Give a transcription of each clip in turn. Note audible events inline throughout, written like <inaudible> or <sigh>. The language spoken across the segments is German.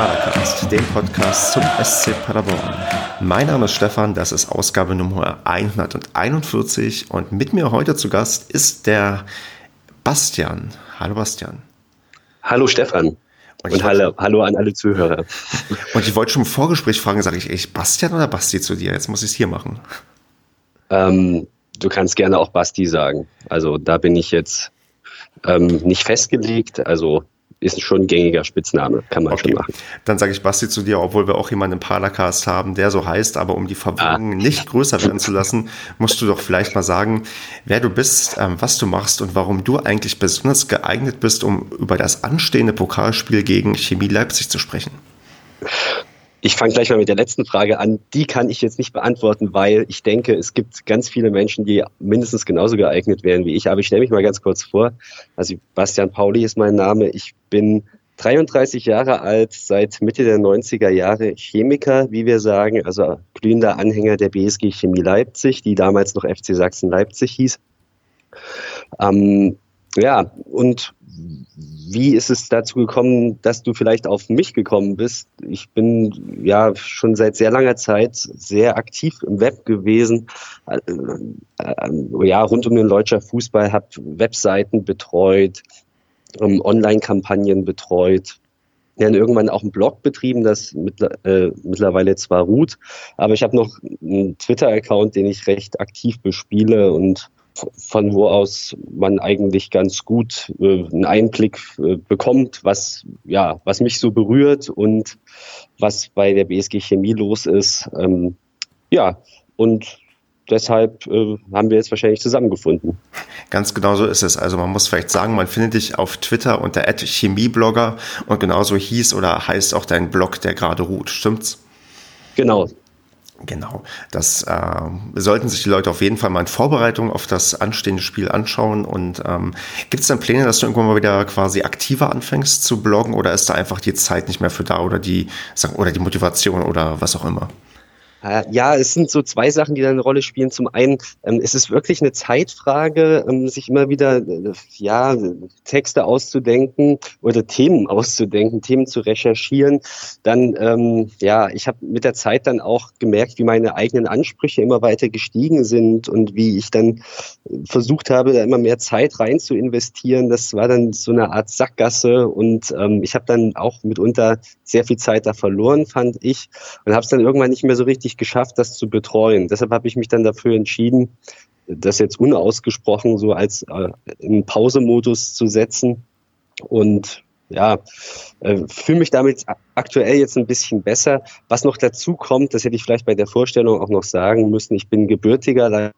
Padercast, dem Podcast zum SC Paderborn. Mein Name ist Stefan, das ist Ausgabe Nummer 141 und mit mir heute zu Gast ist der Bastian. Hallo Bastian. Hallo Stefan. Und, und hallo, hallo an alle Zuhörer. <laughs> Und ich wollte schon im Vorgespräch fragen, sage ich echt Bastian oder Basti zu dir? Jetzt muss ich es hier machen. Ähm, du kannst gerne auch Basti sagen. Also da bin ich jetzt ähm, nicht festgelegt. Also ist schon ein gängiger Spitzname, kann man okay. schon machen. Dann sage ich Basti zu dir, obwohl wir auch jemanden im Paracast haben, der so heißt, aber um die Verwirrung ah. nicht größer werden zu <laughs> lassen, musst du doch vielleicht mal sagen, wer du bist, ähm, was du machst und warum du eigentlich besonders geeignet bist, um über das anstehende Pokalspiel gegen Chemie Leipzig zu sprechen. Ich fange gleich mal mit der letzten Frage an. Die kann ich jetzt nicht beantworten, weil ich denke, es gibt ganz viele Menschen, die mindestens genauso geeignet wären wie ich. Aber ich stelle mich mal ganz kurz vor. Also Bastian Pauli ist mein Name. Ich bin 33 Jahre alt, seit Mitte der 90er Jahre Chemiker, wie wir sagen, also glühender Anhänger der BSG Chemie Leipzig, die damals noch FC Sachsen Leipzig hieß. Ähm, ja, und wie ist es dazu gekommen, dass du vielleicht auf mich gekommen bist? Ich bin ja schon seit sehr langer Zeit sehr aktiv im Web gewesen. Äh, äh, ja, rund um den Deutscher Fußball, habe Webseiten betreut, ähm, Online-Kampagnen betreut. Dann irgendwann auch einen Blog betrieben, das äh, mittlerweile zwar ruht, aber ich habe noch einen Twitter-Account, den ich recht aktiv bespiele und von wo aus man eigentlich ganz gut äh, einen Einblick äh, bekommt, was, ja, was mich so berührt und was bei der BSG Chemie los ist. Ähm, ja, und deshalb äh, haben wir jetzt wahrscheinlich zusammengefunden. Ganz genau so ist es. Also man muss vielleicht sagen, man findet dich auf Twitter unter Chemieblogger und genauso hieß oder heißt auch dein Blog, der gerade ruht. Stimmt's? Genau, Genau, das äh, sollten sich die Leute auf jeden Fall mal in Vorbereitung auf das anstehende Spiel anschauen. Und ähm, gibt es dann Pläne, dass du irgendwann mal wieder quasi aktiver anfängst zu bloggen oder ist da einfach die Zeit nicht mehr für da oder die oder die Motivation oder was auch immer? Äh, ja, es sind so zwei Sachen, die da eine Rolle spielen. Zum einen, ähm, es ist wirklich eine Zeitfrage, ähm, sich immer wieder äh, ja, Texte auszudenken oder Themen auszudenken, Themen zu recherchieren. Dann, ähm, ja, ich habe mit der Zeit dann auch gemerkt, wie meine eigenen Ansprüche immer weiter gestiegen sind und wie ich dann versucht habe, da immer mehr Zeit rein zu investieren. Das war dann so eine Art Sackgasse und ähm, ich habe dann auch mitunter sehr viel Zeit da verloren, fand ich, und habe es dann irgendwann nicht mehr so richtig geschafft, das zu betreuen. Deshalb habe ich mich dann dafür entschieden, das jetzt unausgesprochen so als äh, in Pausemodus zu setzen und ja, äh, fühle mich damit aktuell jetzt ein bisschen besser. Was noch dazu kommt, das hätte ich vielleicht bei der Vorstellung auch noch sagen müssen. Ich bin gebürtiger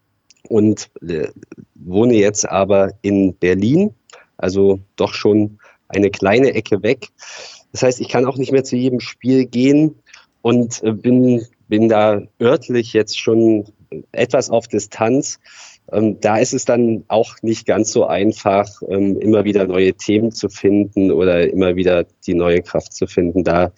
und äh, wohne jetzt aber in Berlin, also doch schon eine kleine Ecke weg. Das heißt, ich kann auch nicht mehr zu jedem Spiel gehen und äh, bin, bin da örtlich jetzt schon etwas auf Distanz. Ähm, da ist es dann auch nicht ganz so einfach, ähm, immer wieder neue Themen zu finden oder immer wieder die neue Kraft zu finden da.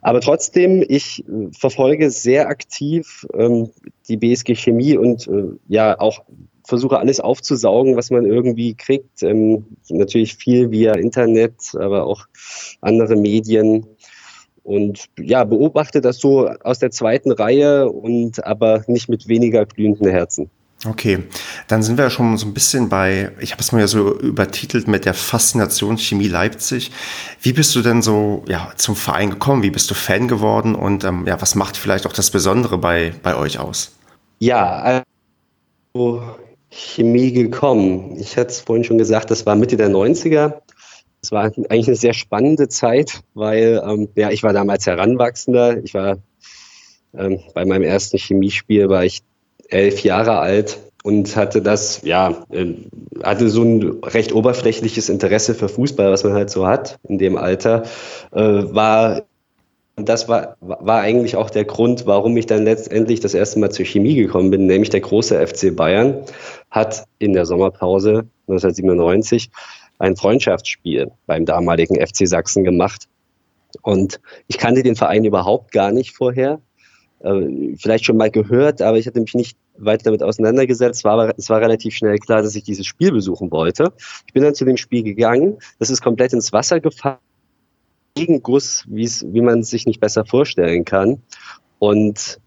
Aber trotzdem, ich äh, verfolge sehr aktiv ähm, die BSG Chemie und äh, ja auch versuche alles aufzusaugen, was man irgendwie kriegt. Ähm, natürlich viel via Internet, aber auch andere Medien. Und ja, beobachte das so aus der zweiten Reihe und aber nicht mit weniger glühenden Herzen. Okay, dann sind wir ja schon so ein bisschen bei, ich habe es mal ja so übertitelt mit der Faszination Chemie Leipzig. Wie bist du denn so ja, zum Verein gekommen? Wie bist du Fan geworden? Und ähm, ja, was macht vielleicht auch das Besondere bei, bei euch aus? Ja, also Chemie gekommen? Ich hatte es vorhin schon gesagt, das war Mitte der 90er. Es war eigentlich eine sehr spannende Zeit, weil ähm, ja, ich war damals Heranwachsender. Ich war ähm, bei meinem ersten Chemiespiel war ich elf Jahre alt und hatte das, ja, äh, hatte so ein recht oberflächliches Interesse für Fußball, was man halt so hat in dem Alter, äh, war und das war, war eigentlich auch der Grund, warum ich dann letztendlich das erste Mal zur Chemie gekommen bin, nämlich der große FC Bayern hat in der Sommerpause 1997 ein Freundschaftsspiel beim damaligen FC Sachsen gemacht. Und ich kannte den Verein überhaupt gar nicht vorher. Äh, vielleicht schon mal gehört, aber ich hatte mich nicht weiter damit auseinandergesetzt. War aber, es war relativ schnell klar, dass ich dieses Spiel besuchen wollte. Ich bin dann zu dem Spiel gegangen. Das ist komplett ins Wasser gefallen Gegenguss, wie man sich nicht besser vorstellen kann. Und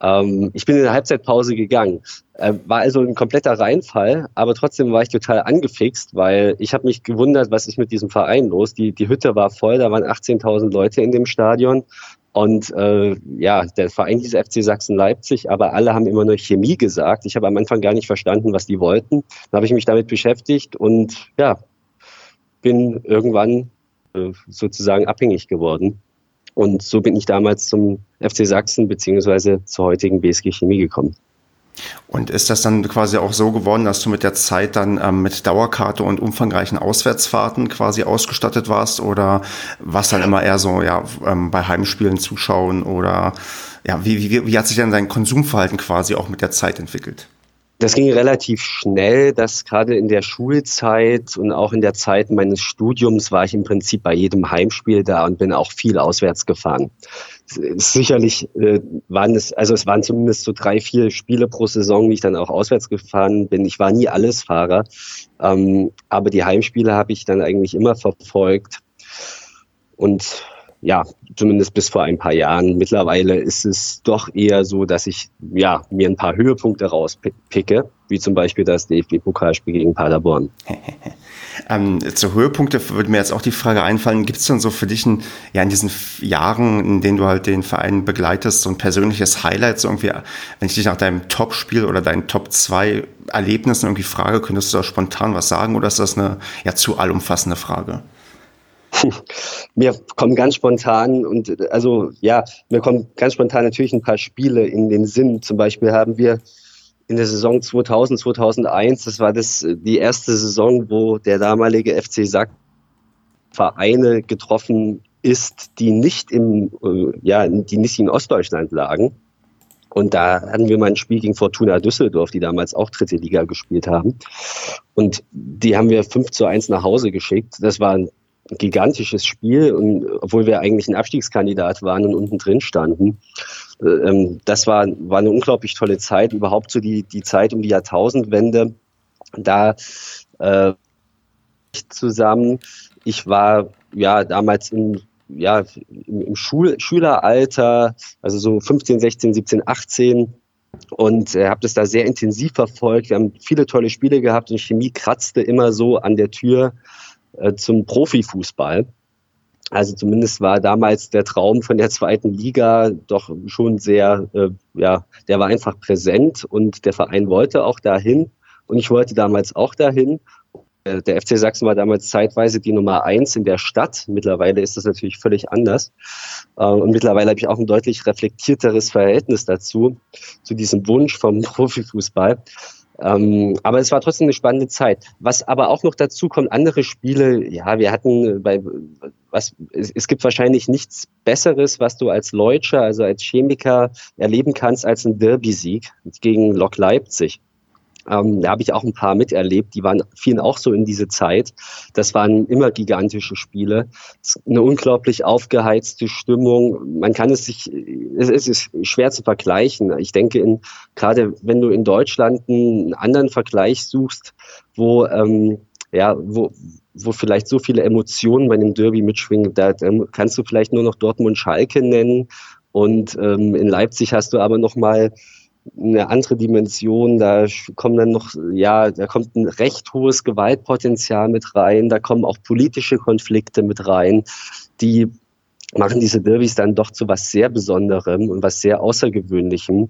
ähm, ich bin in der Halbzeitpause gegangen. Äh, war also ein kompletter Reinfall, aber trotzdem war ich total angefixt, weil ich habe mich gewundert, was ist mit diesem Verein los. Die, die Hütte war voll, da waren 18.000 Leute in dem Stadion. Und äh, ja, der Verein hieß FC Sachsen-Leipzig, aber alle haben immer nur Chemie gesagt. Ich habe am Anfang gar nicht verstanden, was die wollten. Dann habe ich mich damit beschäftigt und ja, bin irgendwann äh, sozusagen abhängig geworden. Und so bin ich damals zum FC Sachsen beziehungsweise zur heutigen BSG Chemie gekommen. Und ist das dann quasi auch so geworden, dass du mit der Zeit dann ähm, mit Dauerkarte und umfangreichen Auswärtsfahrten quasi ausgestattet warst oder was dann immer eher so ja ähm, bei Heimspielen zuschauen oder ja wie, wie, wie hat sich denn dein Konsumverhalten quasi auch mit der Zeit entwickelt? Das ging relativ schnell, dass gerade in der Schulzeit und auch in der Zeit meines Studiums war ich im Prinzip bei jedem Heimspiel da und bin auch viel auswärts gefahren. Sicherlich äh, waren es, also es waren zumindest so drei, vier Spiele pro Saison, wie ich dann auch auswärts gefahren bin. Ich war nie alles Fahrer, ähm, aber die Heimspiele habe ich dann eigentlich immer verfolgt. Und ja, zumindest bis vor ein paar Jahren. Mittlerweile ist es doch eher so, dass ich ja, mir ein paar Höhepunkte rauspicke, wie zum Beispiel das DFB-Pokalspiel gegen Paderborn. <laughs> ähm, zu Höhepunkte würde mir jetzt auch die Frage einfallen, gibt es denn so für dich ein, ja, in diesen Jahren, in denen du halt den Verein begleitest, so ein persönliches Highlight, so irgendwie, wenn ich dich nach deinem Top-Spiel oder deinen Top 2 Erlebnissen irgendwie frage, könntest du da spontan was sagen oder ist das eine ja zu allumfassende Frage? Mir kommen ganz spontan und also ja, mir kommen ganz spontan natürlich ein paar Spiele in den Sinn. Zum Beispiel haben wir in der Saison 2000, 2001, das war das die erste Saison, wo der damalige FC Sack Vereine getroffen ist, die nicht im äh, ja, die nicht in Ostdeutschland lagen. Und da hatten wir mal ein Spiel gegen Fortuna Düsseldorf, die damals auch dritte Liga gespielt haben. Und die haben wir 5 zu 1 nach Hause geschickt. Das war ein gigantisches Spiel, und, obwohl wir eigentlich ein Abstiegskandidat waren und unten drin standen. Ähm, das war, war eine unglaublich tolle Zeit, überhaupt so die, die Zeit um die Jahrtausendwende. Da äh, zusammen. Ich war ja damals in ja, im, im Schul Schüleralter, also so 15, 16, 17, 18 und äh, habe das da sehr intensiv verfolgt. Wir haben viele tolle Spiele gehabt und Chemie kratzte immer so an der Tür äh, zum Profifußball. Also zumindest war damals der Traum von der zweiten Liga doch schon sehr, äh, ja, der war einfach präsent und der Verein wollte auch dahin und ich wollte damals auch dahin. Äh, der FC Sachsen war damals zeitweise die Nummer eins in der Stadt. Mittlerweile ist das natürlich völlig anders. Äh, und mittlerweile habe ich auch ein deutlich reflektierteres Verhältnis dazu, zu diesem Wunsch vom <laughs> Profifußball. Ähm, aber es war trotzdem eine spannende Zeit. Was aber auch noch dazu kommt, andere Spiele, ja, wir hatten bei, was, es, es gibt wahrscheinlich nichts Besseres, was du als Leutscher, also als Chemiker erleben kannst, als ein Derby-Sieg gegen Lok Leipzig. Ähm, da habe ich auch ein paar miterlebt, die waren, fielen auch so in diese Zeit. Das waren immer gigantische Spiele. Eine unglaublich aufgeheizte Stimmung. Man kann es sich, es, ist schwer zu vergleichen. Ich denke, in, gerade wenn du in Deutschland einen anderen Vergleich suchst, wo, ähm, ja, wo, wo vielleicht so viele Emotionen bei einem Derby mitschwingen, da, da kannst du vielleicht nur noch Dortmund Schalke nennen. Und ähm, in Leipzig hast du aber noch mal eine andere Dimension. Da kommen dann noch, ja, da kommt ein recht hohes Gewaltpotenzial mit rein. Da kommen auch politische Konflikte mit rein, die machen diese Derbys dann doch zu was sehr Besonderem und was sehr Außergewöhnlichem.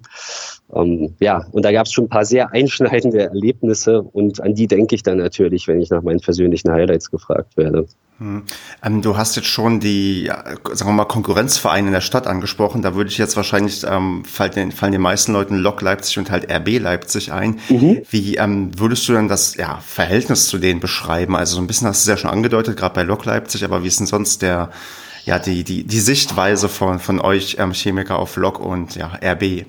Ähm, ja, und da gab es schon ein paar sehr einschneidende Erlebnisse und an die denke ich dann natürlich, wenn ich nach meinen persönlichen Highlights gefragt werde. Hm. Ähm, du hast jetzt schon die, ja, sagen wir mal, Konkurrenzvereine in der Stadt angesprochen. Da würde ich jetzt wahrscheinlich, ähm, fallen, den, fallen den meisten Leuten Lok Leipzig und halt RB Leipzig ein. Mhm. Wie ähm, würdest du denn das ja, Verhältnis zu denen beschreiben? Also so ein bisschen hast du es ja schon angedeutet, gerade bei Lok Leipzig, aber wie ist denn sonst der, ja, die, die, die Sichtweise von, von euch ähm, Chemiker auf Lok und ja, RB?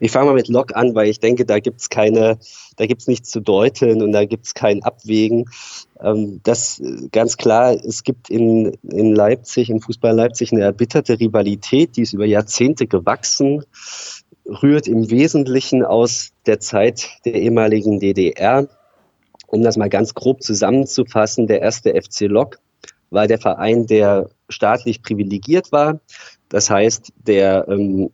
Ich fange mal mit Lok an, weil ich denke, da gibt's keine, da gibt's nichts zu deuten und da gibt's kein Abwägen. Ähm, das äh, ganz klar, es gibt in, in Leipzig, in Fußball Leipzig eine erbitterte Rivalität, die ist über Jahrzehnte gewachsen, rührt im Wesentlichen aus der Zeit der ehemaligen DDR. Um das mal ganz grob zusammenzufassen, der erste FC Lok war der Verein, der staatlich privilegiert war. Das heißt, der ähm,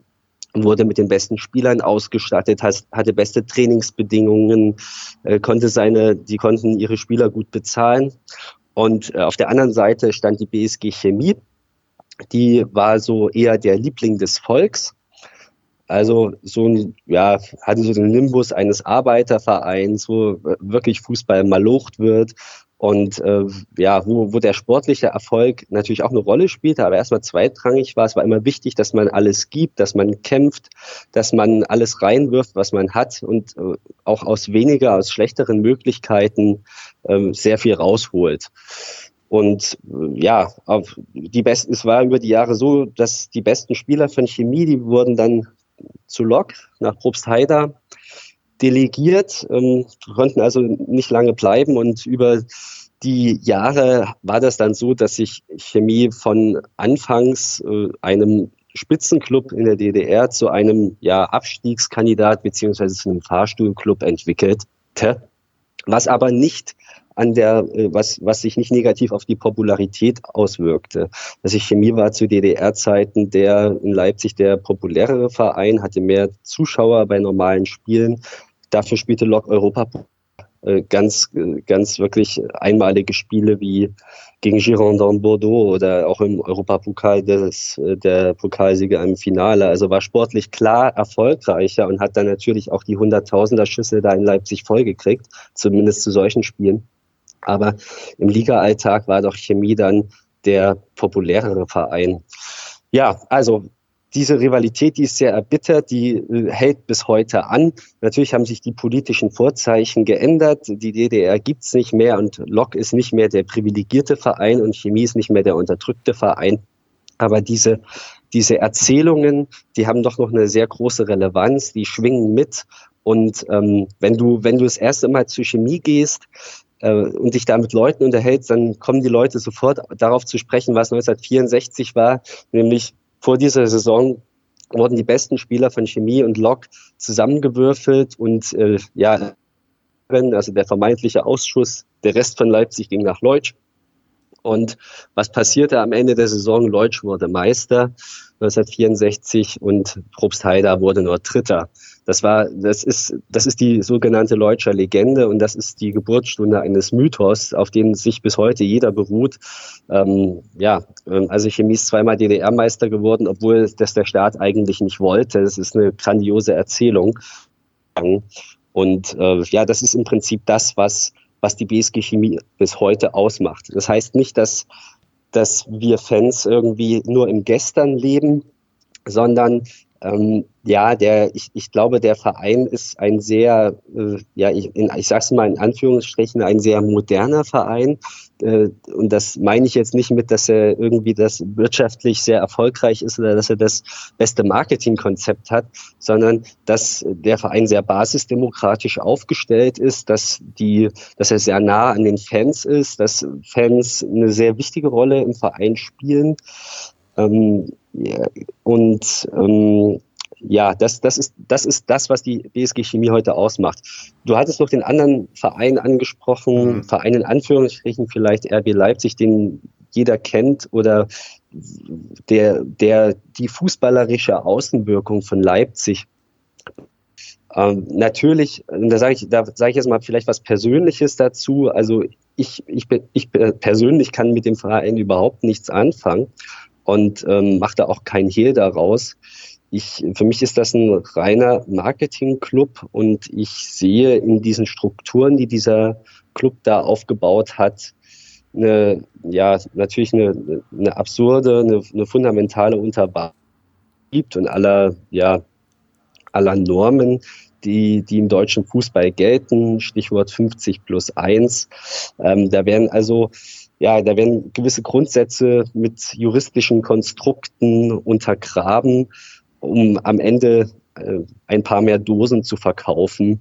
wurde mit den besten Spielern ausgestattet, has, hatte beste Trainingsbedingungen, äh, konnte seine, die konnten ihre Spieler gut bezahlen. Und äh, auf der anderen Seite stand die BSG Chemie, die war so eher der Liebling des Volks. Also so ein, ja, hatte so den Nimbus eines Arbeitervereins, wo wirklich Fußball malocht wird und äh, ja, wo, wo der sportliche Erfolg natürlich auch eine Rolle spielte, aber erstmal zweitrangig war. Es war immer wichtig, dass man alles gibt, dass man kämpft, dass man alles reinwirft, was man hat und äh, auch aus weniger, aus schlechteren Möglichkeiten äh, sehr viel rausholt. Und äh, ja, auf die besten, es war über die Jahre so, dass die besten Spieler von Chemie, die wurden dann zu Lok nach Probstheida delegiert, ähm, konnten also nicht lange bleiben und über die Jahre war das dann so, dass sich Chemie von anfangs äh, einem Spitzenclub in der DDR zu einem ja, Abstiegskandidat beziehungsweise zu einem Fahrstuhlclub entwickelte, was aber nicht an der, äh, was, was sich nicht negativ auf die Popularität auswirkte. Also Chemie war zu DDR-Zeiten der in Leipzig der populärere Verein, hatte mehr Zuschauer bei normalen Spielen, Dafür spielte Lok Europa äh, ganz, ganz wirklich einmalige Spiele wie gegen Girondin Bordeaux oder auch im Europapokal des, äh, der Pokalsieger im Finale. Also war sportlich klar erfolgreicher und hat dann natürlich auch die Hunderttausender Schüsse da in Leipzig vollgekriegt, zumindest zu solchen Spielen. Aber im Liga-Alltag war doch Chemie dann der populärere Verein. Ja, also diese Rivalität, die ist sehr erbittert, die äh, hält bis heute an. Natürlich haben sich die politischen Vorzeichen geändert. Die DDR gibt's nicht mehr und Lok ist nicht mehr der privilegierte Verein und Chemie ist nicht mehr der unterdrückte Verein. Aber diese, diese Erzählungen, die haben doch noch eine sehr große Relevanz, die schwingen mit. Und ähm, wenn du, wenn du das erste Mal zur Chemie gehst, äh, und dich da mit Leuten unterhältst, dann kommen die Leute sofort darauf zu sprechen, was 1964 war, nämlich vor dieser Saison wurden die besten Spieler von Chemie und Lok zusammengewürfelt und äh, ja, also der vermeintliche Ausschuss, der Rest von Leipzig ging nach Leutsch. Und was passierte am Ende der Saison? Leutsch wurde Meister 1964 und Probst Heider wurde nur Dritter. Das war, das ist, das ist die sogenannte Leutscher Legende und das ist die Geburtsstunde eines Mythos, auf dem sich bis heute jeder beruht. Ähm, ja, ähm, also Chemie ist zweimal DDR-Meister geworden, obwohl das der Staat eigentlich nicht wollte. Das ist eine grandiose Erzählung. Und äh, ja, das ist im Prinzip das, was, was die BSG Chemie bis heute ausmacht. Das heißt nicht, dass, dass wir Fans irgendwie nur im Gestern leben, sondern ähm, ja, der, ich, ich glaube, der Verein ist ein sehr, äh, ja, ich, in, ich sage es mal in Anführungsstrichen, ein sehr moderner Verein. Äh, und das meine ich jetzt nicht mit, dass er irgendwie das wirtschaftlich sehr erfolgreich ist oder dass er das beste Marketingkonzept hat, sondern dass der Verein sehr basisdemokratisch aufgestellt ist, dass die, dass er sehr nah an den Fans ist, dass Fans eine sehr wichtige Rolle im Verein spielen. Ähm, ja, und ähm, ja, das, das, ist, das ist das, was die BSG Chemie heute ausmacht. Du hattest noch den anderen Verein angesprochen, mhm. Verein in Anführungsstrichen, vielleicht RB Leipzig, den jeder kennt oder der, der die fußballerische Außenwirkung von Leipzig ähm, natürlich, da sage ich, da sage ich jetzt mal vielleicht was Persönliches dazu. Also ich, ich, ich persönlich kann mit dem Verein überhaupt nichts anfangen und ähm, mache da auch kein Hehl daraus. Ich, für mich ist das ein reiner Marketingclub und ich sehe in diesen Strukturen, die dieser Club da aufgebaut hat, eine, ja, natürlich eine, eine absurde, eine, eine fundamentale Unterwahrung gibt und aller, ja, aller Normen, die, die im deutschen Fußball gelten, Stichwort 50 plus 1. Ähm, da werden also ja, da werden gewisse Grundsätze mit juristischen Konstrukten untergraben, um am Ende äh, ein paar mehr Dosen zu verkaufen.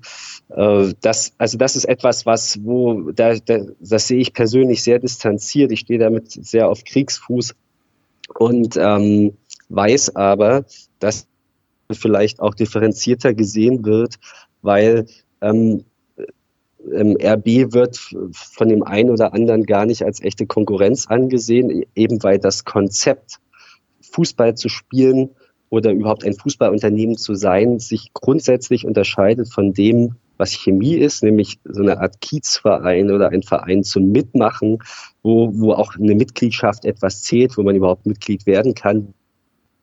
Äh, das, also das ist etwas, was, wo, da, da, das sehe ich persönlich sehr distanziert. Ich stehe damit sehr auf Kriegsfuß und ähm, weiß aber, dass vielleicht auch differenzierter gesehen wird, weil ähm, RB wird von dem einen oder anderen gar nicht als echte Konkurrenz angesehen, eben weil das Konzept, Fußball zu spielen oder überhaupt ein Fußballunternehmen zu sein, sich grundsätzlich unterscheidet von dem, was Chemie ist, nämlich so eine Art Kiezverein oder ein Verein zum Mitmachen, wo, wo auch eine Mitgliedschaft etwas zählt, wo man überhaupt Mitglied werden kann,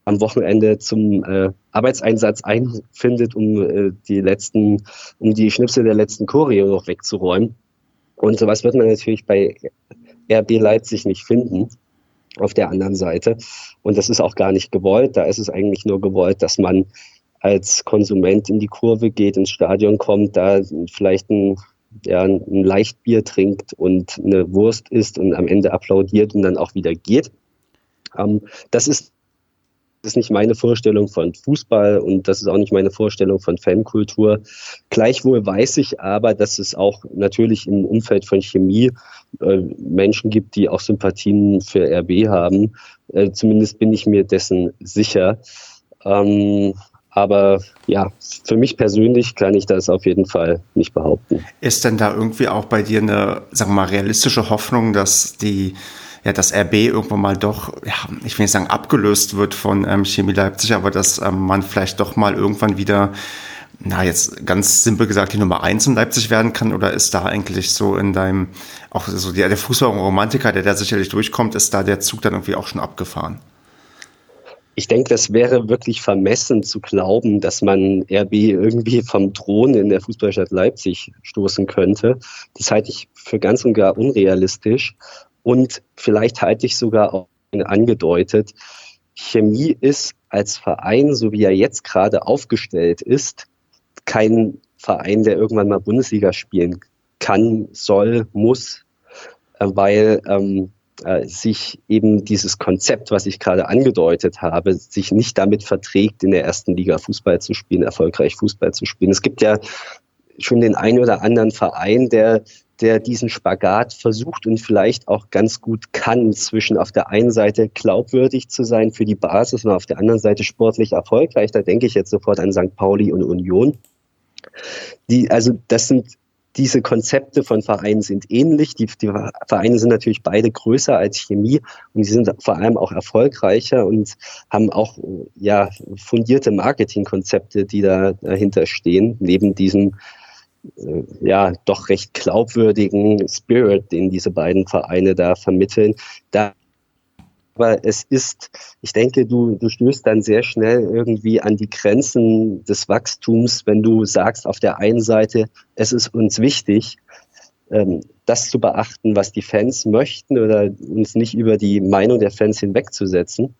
am Wochenende zum äh, Arbeitseinsatz einfindet, um äh, die letzten, um die Schnipsel der letzten Choreo noch wegzuräumen. Und sowas wird man natürlich bei RB Leipzig nicht finden auf der anderen Seite. Und das ist auch gar nicht gewollt. Da ist es eigentlich nur gewollt, dass man als Konsument in die Kurve geht, ins Stadion kommt, da vielleicht ein, ja, ein Leichtbier trinkt und eine Wurst isst und am Ende applaudiert und dann auch wieder geht. Ähm, das ist ist nicht meine Vorstellung von Fußball und das ist auch nicht meine Vorstellung von Fankultur. Gleichwohl weiß ich aber, dass es auch natürlich im Umfeld von Chemie äh, Menschen gibt, die auch Sympathien für RB haben. Äh, zumindest bin ich mir dessen sicher. Ähm, aber ja, für mich persönlich kann ich das auf jeden Fall nicht behaupten. Ist denn da irgendwie auch bei dir eine, sagen wir mal, realistische Hoffnung, dass die ja, dass RB irgendwann mal doch, ja, ich will nicht sagen abgelöst wird von ähm, Chemie Leipzig, aber dass ähm, man vielleicht doch mal irgendwann wieder, na, jetzt ganz simpel gesagt, die Nummer eins in Leipzig werden kann? Oder ist da eigentlich so in deinem, auch so der, der Fußball-Romantiker, der da sicherlich durchkommt, ist da der Zug dann irgendwie auch schon abgefahren? ich denke, das wäre wirklich vermessen zu glauben, dass man RB irgendwie vom Thron in der Fußballstadt Leipzig stoßen könnte. Das halte ich für ganz und gar unrealistisch. Und vielleicht halte ich sogar auch angedeutet, Chemie ist als Verein, so wie er jetzt gerade aufgestellt ist, kein Verein, der irgendwann mal Bundesliga spielen kann, soll, muss, äh, weil ähm, äh, sich eben dieses Konzept, was ich gerade angedeutet habe, sich nicht damit verträgt, in der ersten Liga Fußball zu spielen, erfolgreich Fußball zu spielen. Es gibt ja schon den einen oder anderen Verein, der der diesen Spagat versucht und vielleicht auch ganz gut kann, zwischen auf der einen Seite glaubwürdig zu sein für die Basis und auf der anderen Seite sportlich erfolgreich. Da denke ich jetzt sofort an St. Pauli und Union. Die, also das sind diese Konzepte von Vereinen sind ähnlich. Die, die, Vereine sind natürlich beide größer als Chemie und sie sind vor allem auch erfolgreicher und haben auch ja fundierte Marketingkonzepte, die da dahinter stehen, neben diesem ja doch recht glaubwürdigen Spirit, den diese beiden Vereine da vermitteln. Da aber es ist, ich denke, du, du stößt dann sehr schnell irgendwie an die Grenzen des Wachstums, wenn du sagst, auf der einen Seite, es ist uns wichtig, ähm, das zu beachten, was die Fans möchten oder uns nicht über die Meinung der Fans hinwegzusetzen.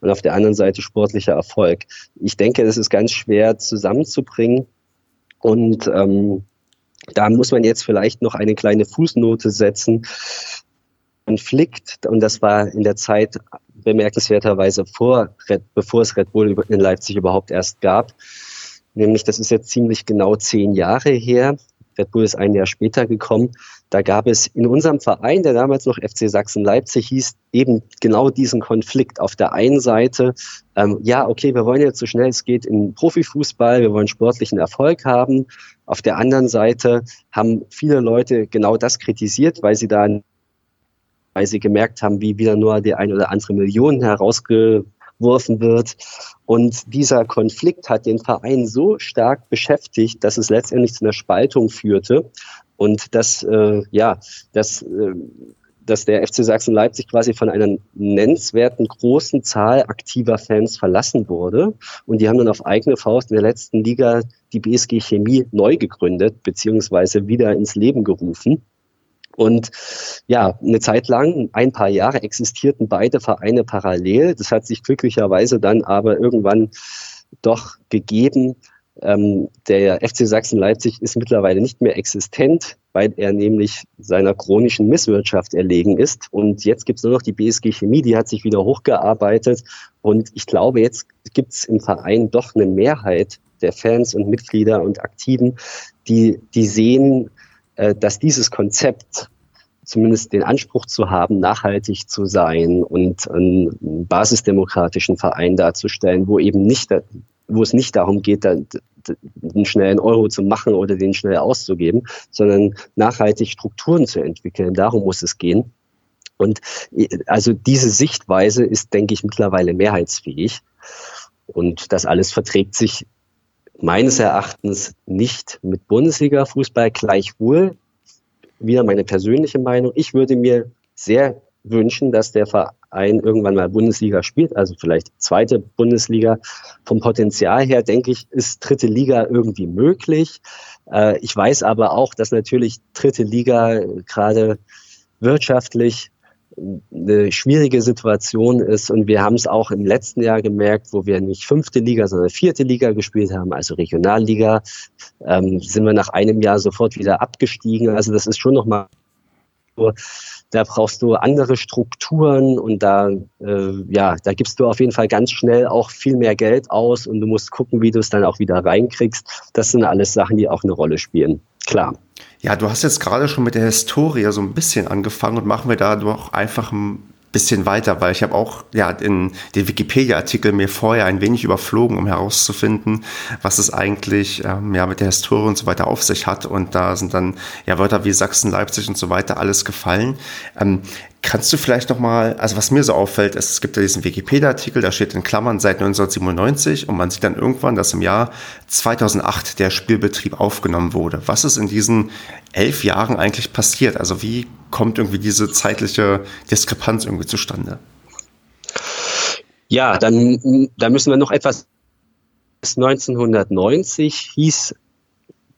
Und auf der anderen Seite sportlicher Erfolg. Ich denke, das ist ganz schwer zusammenzubringen. Und ähm, da muss man jetzt vielleicht noch eine kleine Fußnote setzen. Konflikt, und das war in der Zeit bemerkenswerterweise vor, bevor es Red Bull in Leipzig überhaupt erst gab. Nämlich, das ist jetzt ziemlich genau zehn Jahre her. Red Bull ist ein Jahr später gekommen. Da gab es in unserem Verein, der damals noch FC Sachsen-Leipzig hieß, eben genau diesen Konflikt. Auf der einen Seite, ähm, ja, okay, wir wollen jetzt so schnell es geht in Profifußball, wir wollen sportlichen Erfolg haben. Auf der anderen Seite haben viele Leute genau das kritisiert, weil sie da weil sie gemerkt haben, wie wieder nur die ein oder andere Million herausgeworfen wird. Und dieser Konflikt hat den Verein so stark beschäftigt, dass es letztendlich zu einer Spaltung führte. Und dass, äh, ja, dass, äh, dass der FC Sachsen-Leipzig quasi von einer nennenswerten großen Zahl aktiver Fans verlassen wurde. Und die haben dann auf eigene Faust in der letzten Liga die BSG Chemie neu gegründet, beziehungsweise wieder ins Leben gerufen. Und ja, eine Zeit lang, ein paar Jahre existierten beide Vereine parallel. Das hat sich glücklicherweise dann aber irgendwann doch gegeben. Ähm, der FC Sachsen-Leipzig ist mittlerweile nicht mehr existent, weil er nämlich seiner chronischen Misswirtschaft erlegen ist. Und jetzt gibt es nur noch die BSG Chemie, die hat sich wieder hochgearbeitet. Und ich glaube, jetzt gibt es im Verein doch eine Mehrheit der Fans und Mitglieder und Aktiven, die, die sehen, äh, dass dieses Konzept zumindest den Anspruch zu haben, nachhaltig zu sein und einen basisdemokratischen Verein darzustellen, wo eben nicht wo es nicht darum geht, da, einen schnellen Euro zu machen oder den schnell auszugeben, sondern nachhaltig Strukturen zu entwickeln. Darum muss es gehen. Und also diese Sichtweise ist, denke ich, mittlerweile mehrheitsfähig. Und das alles verträgt sich meines Erachtens nicht mit Bundesliga-Fußball. Gleichwohl, wieder meine persönliche Meinung, ich würde mir sehr wünschen, dass der Verein irgendwann mal Bundesliga spielt, also vielleicht zweite Bundesliga. Vom Potenzial her, denke ich, ist dritte Liga irgendwie möglich. Äh, ich weiß aber auch, dass natürlich dritte Liga gerade wirtschaftlich eine schwierige Situation ist. Und wir haben es auch im letzten Jahr gemerkt, wo wir nicht fünfte Liga, sondern vierte Liga gespielt haben, also Regionalliga, ähm, sind wir nach einem Jahr sofort wieder abgestiegen. Also das ist schon nochmal da brauchst du andere Strukturen und da, äh, ja, da gibst du auf jeden Fall ganz schnell auch viel mehr Geld aus und du musst gucken, wie du es dann auch wieder reinkriegst. Das sind alles Sachen, die auch eine Rolle spielen. Klar. Ja, du hast jetzt gerade schon mit der Historie so ein bisschen angefangen und machen wir da doch einfach ein bisschen weiter, weil ich habe auch ja in den Wikipedia-Artikel mir vorher ein wenig überflogen, um herauszufinden, was es eigentlich ähm, ja mit der Historie und so weiter auf sich hat. Und da sind dann ja Wörter wie Sachsen, Leipzig und so weiter alles gefallen. Ähm, Kannst du vielleicht noch mal, also was mir so auffällt, ist, es gibt ja diesen Wikipedia-Artikel, da steht in Klammern seit 1997 und man sieht dann irgendwann, dass im Jahr 2008 der Spielbetrieb aufgenommen wurde. Was ist in diesen elf Jahren eigentlich passiert? Also wie kommt irgendwie diese zeitliche Diskrepanz irgendwie zustande? Ja, dann, da müssen wir noch etwas. 1990 hieß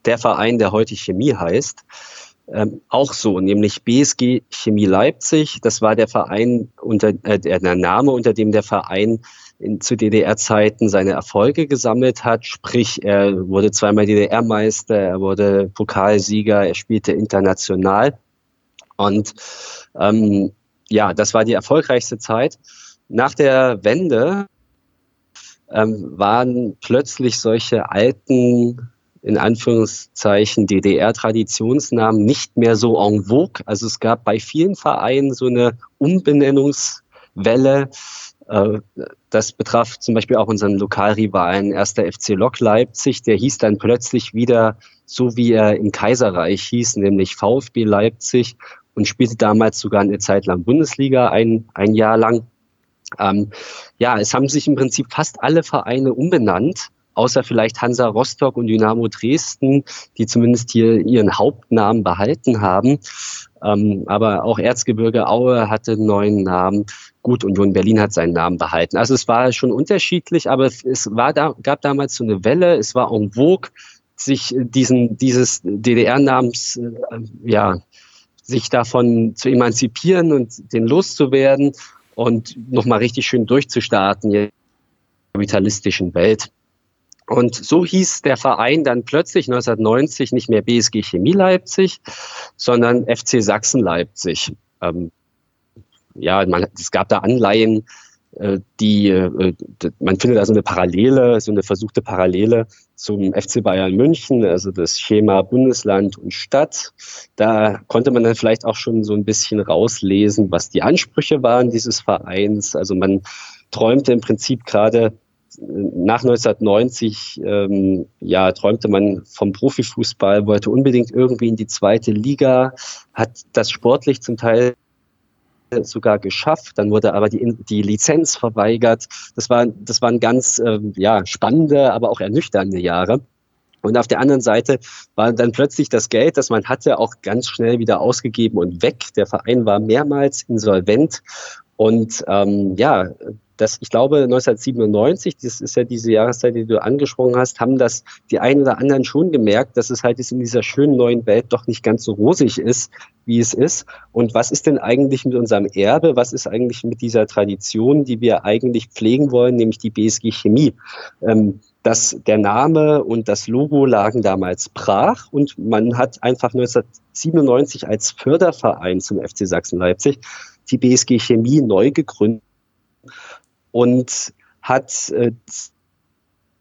der Verein, der heute Chemie heißt, ähm, auch so, nämlich BSG Chemie Leipzig. Das war der Verein unter äh, der Name, unter dem der Verein in, zu DDR-Zeiten seine Erfolge gesammelt hat. Sprich, er wurde zweimal DDR-Meister, er wurde Pokalsieger, er spielte international. Und ähm, ja, das war die erfolgreichste Zeit. Nach der Wende ähm, waren plötzlich solche alten in Anführungszeichen DDR-Traditionsnamen nicht mehr so en vogue. Also es gab bei vielen Vereinen so eine Umbenennungswelle. Äh, das betraf zum Beispiel auch unseren Lokalrivalen 1. FC Lok Leipzig. Der hieß dann plötzlich wieder so, wie er im Kaiserreich hieß, nämlich VfB Leipzig und spielte damals sogar eine Zeit lang Bundesliga, ein, ein Jahr lang. Ähm, ja, es haben sich im Prinzip fast alle Vereine umbenannt außer vielleicht Hansa Rostock und Dynamo Dresden, die zumindest hier ihren Hauptnamen behalten haben. Ähm, aber auch Erzgebirge Aue hatte einen neuen Namen. Gut, Union Berlin hat seinen Namen behalten. Also es war schon unterschiedlich, aber es war da, gab damals so eine Welle, es war en vogue, sich diesen, dieses DDR-Namens, äh, ja, sich davon zu emanzipieren und den loszuwerden und nochmal richtig schön durchzustarten in der kapitalistischen Welt. Und so hieß der Verein dann plötzlich 1990 nicht mehr BSG Chemie Leipzig, sondern FC Sachsen Leipzig. Ähm, ja, man, es gab da Anleihen, äh, die, äh, man findet also eine Parallele, so eine versuchte Parallele zum FC Bayern München, also das Schema Bundesland und Stadt. Da konnte man dann vielleicht auch schon so ein bisschen rauslesen, was die Ansprüche waren dieses Vereins. Also man träumte im Prinzip gerade nach 1990 ähm, ja, träumte man vom Profifußball, wollte unbedingt irgendwie in die zweite Liga, hat das sportlich zum Teil sogar geschafft. Dann wurde aber die, die Lizenz verweigert. Das, war, das waren ganz ähm, ja, spannende, aber auch ernüchternde Jahre. Und auf der anderen Seite war dann plötzlich das Geld, das man hatte, auch ganz schnell wieder ausgegeben und weg. Der Verein war mehrmals insolvent. Und ähm, ja, das, ich glaube, 1997, das ist ja diese Jahreszeit, die du angesprochen hast, haben das die einen oder anderen schon gemerkt, dass es halt in dieser schönen neuen Welt doch nicht ganz so rosig ist, wie es ist. Und was ist denn eigentlich mit unserem Erbe? Was ist eigentlich mit dieser Tradition, die wir eigentlich pflegen wollen, nämlich die BSG Chemie? Ähm, dass der Name und das Logo lagen damals brach und man hat einfach 1997 als Förderverein zum FC Sachsen Leipzig die BSG Chemie neu gegründet und hat äh,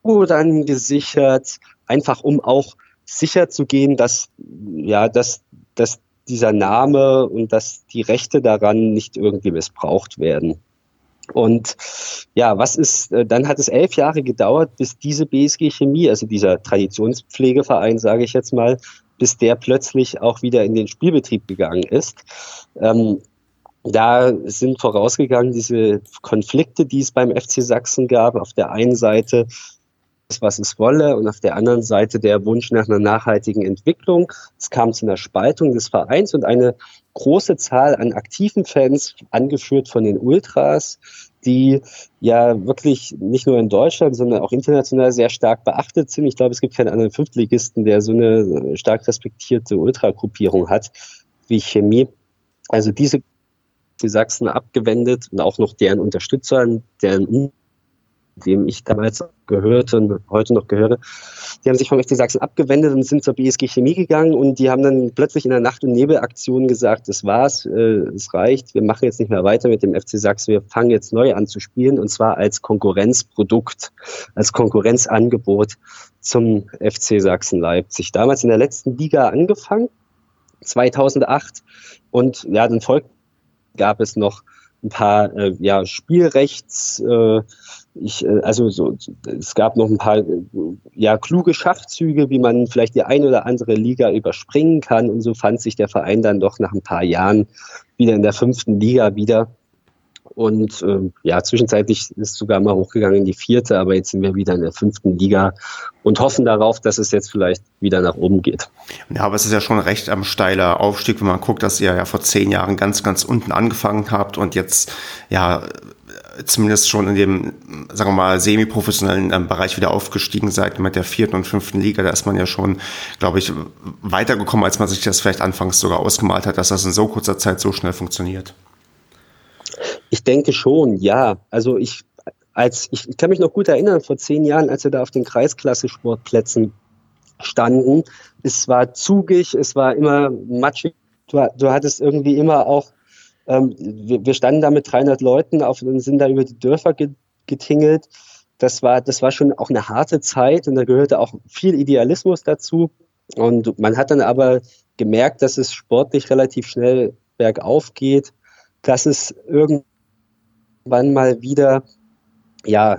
dann gesichert, einfach um auch sicher zu gehen, dass ja, dass, dass dieser Name und dass die Rechte daran nicht irgendwie missbraucht werden. Und ja, was ist, äh, dann hat es elf Jahre gedauert, bis diese BSG Chemie, also dieser Traditionspflegeverein, sage ich jetzt mal, bis der plötzlich auch wieder in den Spielbetrieb gegangen ist. Ähm, da sind vorausgegangen diese Konflikte, die es beim FC Sachsen gab. Auf der einen Seite was es wolle und auf der anderen Seite der Wunsch nach einer nachhaltigen Entwicklung. Es kam zu einer Spaltung des Vereins und eine große Zahl an aktiven Fans, angeführt von den Ultras, die ja wirklich nicht nur in Deutschland, sondern auch international sehr stark beachtet sind. Ich glaube, es gibt keinen anderen Fünftligisten, der so eine stark respektierte Ultragruppierung hat wie Chemie. Also diese die Sachsen abgewendet und auch noch deren Unterstützer, deren dem ich damals gehörte und heute noch gehöre, die haben sich vom FC Sachsen abgewendet und sind zur BSG Chemie gegangen und die haben dann plötzlich in der Nacht- und Nebelaktion gesagt, das war's, äh, es reicht, wir machen jetzt nicht mehr weiter mit dem FC Sachsen, wir fangen jetzt neu an zu spielen und zwar als Konkurrenzprodukt, als Konkurrenzangebot zum FC Sachsen Leipzig. Damals in der letzten Liga angefangen, 2008 und ja, dann folgt gab es noch ein paar äh, ja, Spielrechts, äh, ich, äh, also so, es gab noch ein paar äh, ja, kluge Schachzüge, wie man vielleicht die ein oder andere Liga überspringen kann. Und so fand sich der Verein dann doch nach ein paar Jahren wieder in der fünften Liga wieder. Und äh, ja, zwischenzeitlich ist sogar mal hochgegangen in die vierte, aber jetzt sind wir wieder in der fünften Liga und hoffen darauf, dass es jetzt vielleicht wieder nach oben geht. Ja, aber es ist ja schon recht am steiler Aufstieg, wenn man guckt, dass ihr ja vor zehn Jahren ganz, ganz unten angefangen habt und jetzt ja zumindest schon in dem, sagen wir mal, semi-professionellen ähm, Bereich wieder aufgestiegen seid mit der vierten und fünften Liga. Da ist man ja schon, glaube ich, weitergekommen, als man sich das vielleicht anfangs sogar ausgemalt hat, dass das in so kurzer Zeit so schnell funktioniert. Ich denke schon, ja. Also ich, als ich, ich kann mich noch gut erinnern, vor zehn Jahren, als wir da auf den Kreisklasse-Sportplätzen standen, es war zugig, es war immer matschig. Du, du hattest irgendwie immer auch, ähm, wir, wir, standen da mit 300 Leuten auf und sind da über die Dörfer getingelt. Das war, das war schon auch eine harte Zeit und da gehörte auch viel Idealismus dazu. Und man hat dann aber gemerkt, dass es sportlich relativ schnell bergauf geht, dass es irgendwann wann mal wieder ja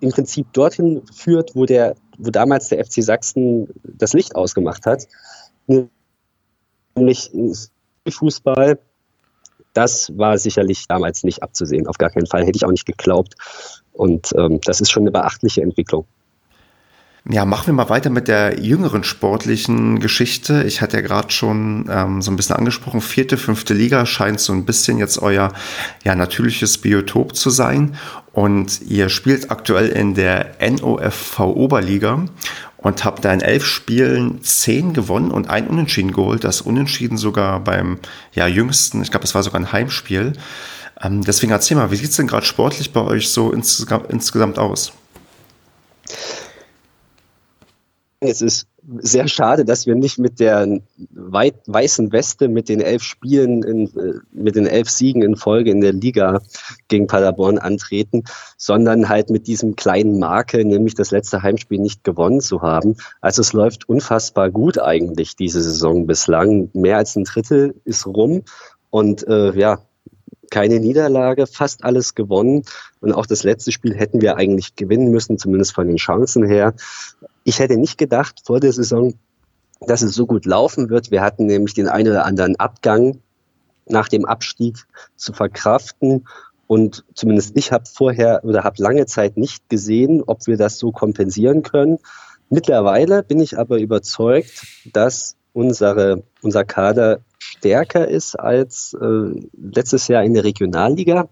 im Prinzip dorthin führt, wo der, wo damals der FC Sachsen das Licht ausgemacht hat, nämlich Fußball. Das war sicherlich damals nicht abzusehen, auf gar keinen Fall. Hätte ich auch nicht geglaubt. Und ähm, das ist schon eine beachtliche Entwicklung. Ja, machen wir mal weiter mit der jüngeren sportlichen Geschichte. Ich hatte ja gerade schon ähm, so ein bisschen angesprochen, vierte, fünfte Liga scheint so ein bisschen jetzt euer ja, natürliches Biotop zu sein. Und ihr spielt aktuell in der NOFV Oberliga und habt da in elf Spielen zehn gewonnen und ein Unentschieden geholt. Das Unentschieden sogar beim ja, jüngsten, ich glaube, es war sogar ein Heimspiel. Ähm, deswegen erzähl mal, wie sieht's denn gerade sportlich bei euch so insgesamt, insgesamt aus? Es ist sehr schade, dass wir nicht mit der weißen Weste, mit den elf Spielen, in, äh, mit den elf Siegen in Folge in der Liga gegen Paderborn antreten, sondern halt mit diesem kleinen Makel, nämlich das letzte Heimspiel nicht gewonnen zu haben. Also es läuft unfassbar gut eigentlich diese Saison bislang. Mehr als ein Drittel ist rum und äh, ja, keine Niederlage, fast alles gewonnen. Und auch das letzte Spiel hätten wir eigentlich gewinnen müssen, zumindest von den Chancen her. Ich hätte nicht gedacht vor der Saison, dass es so gut laufen wird. Wir hatten nämlich den einen oder anderen Abgang nach dem Abstieg zu verkraften. Und zumindest ich habe vorher oder habe lange Zeit nicht gesehen, ob wir das so kompensieren können. Mittlerweile bin ich aber überzeugt, dass unsere, unser Kader stärker ist als äh, letztes Jahr in der Regionalliga.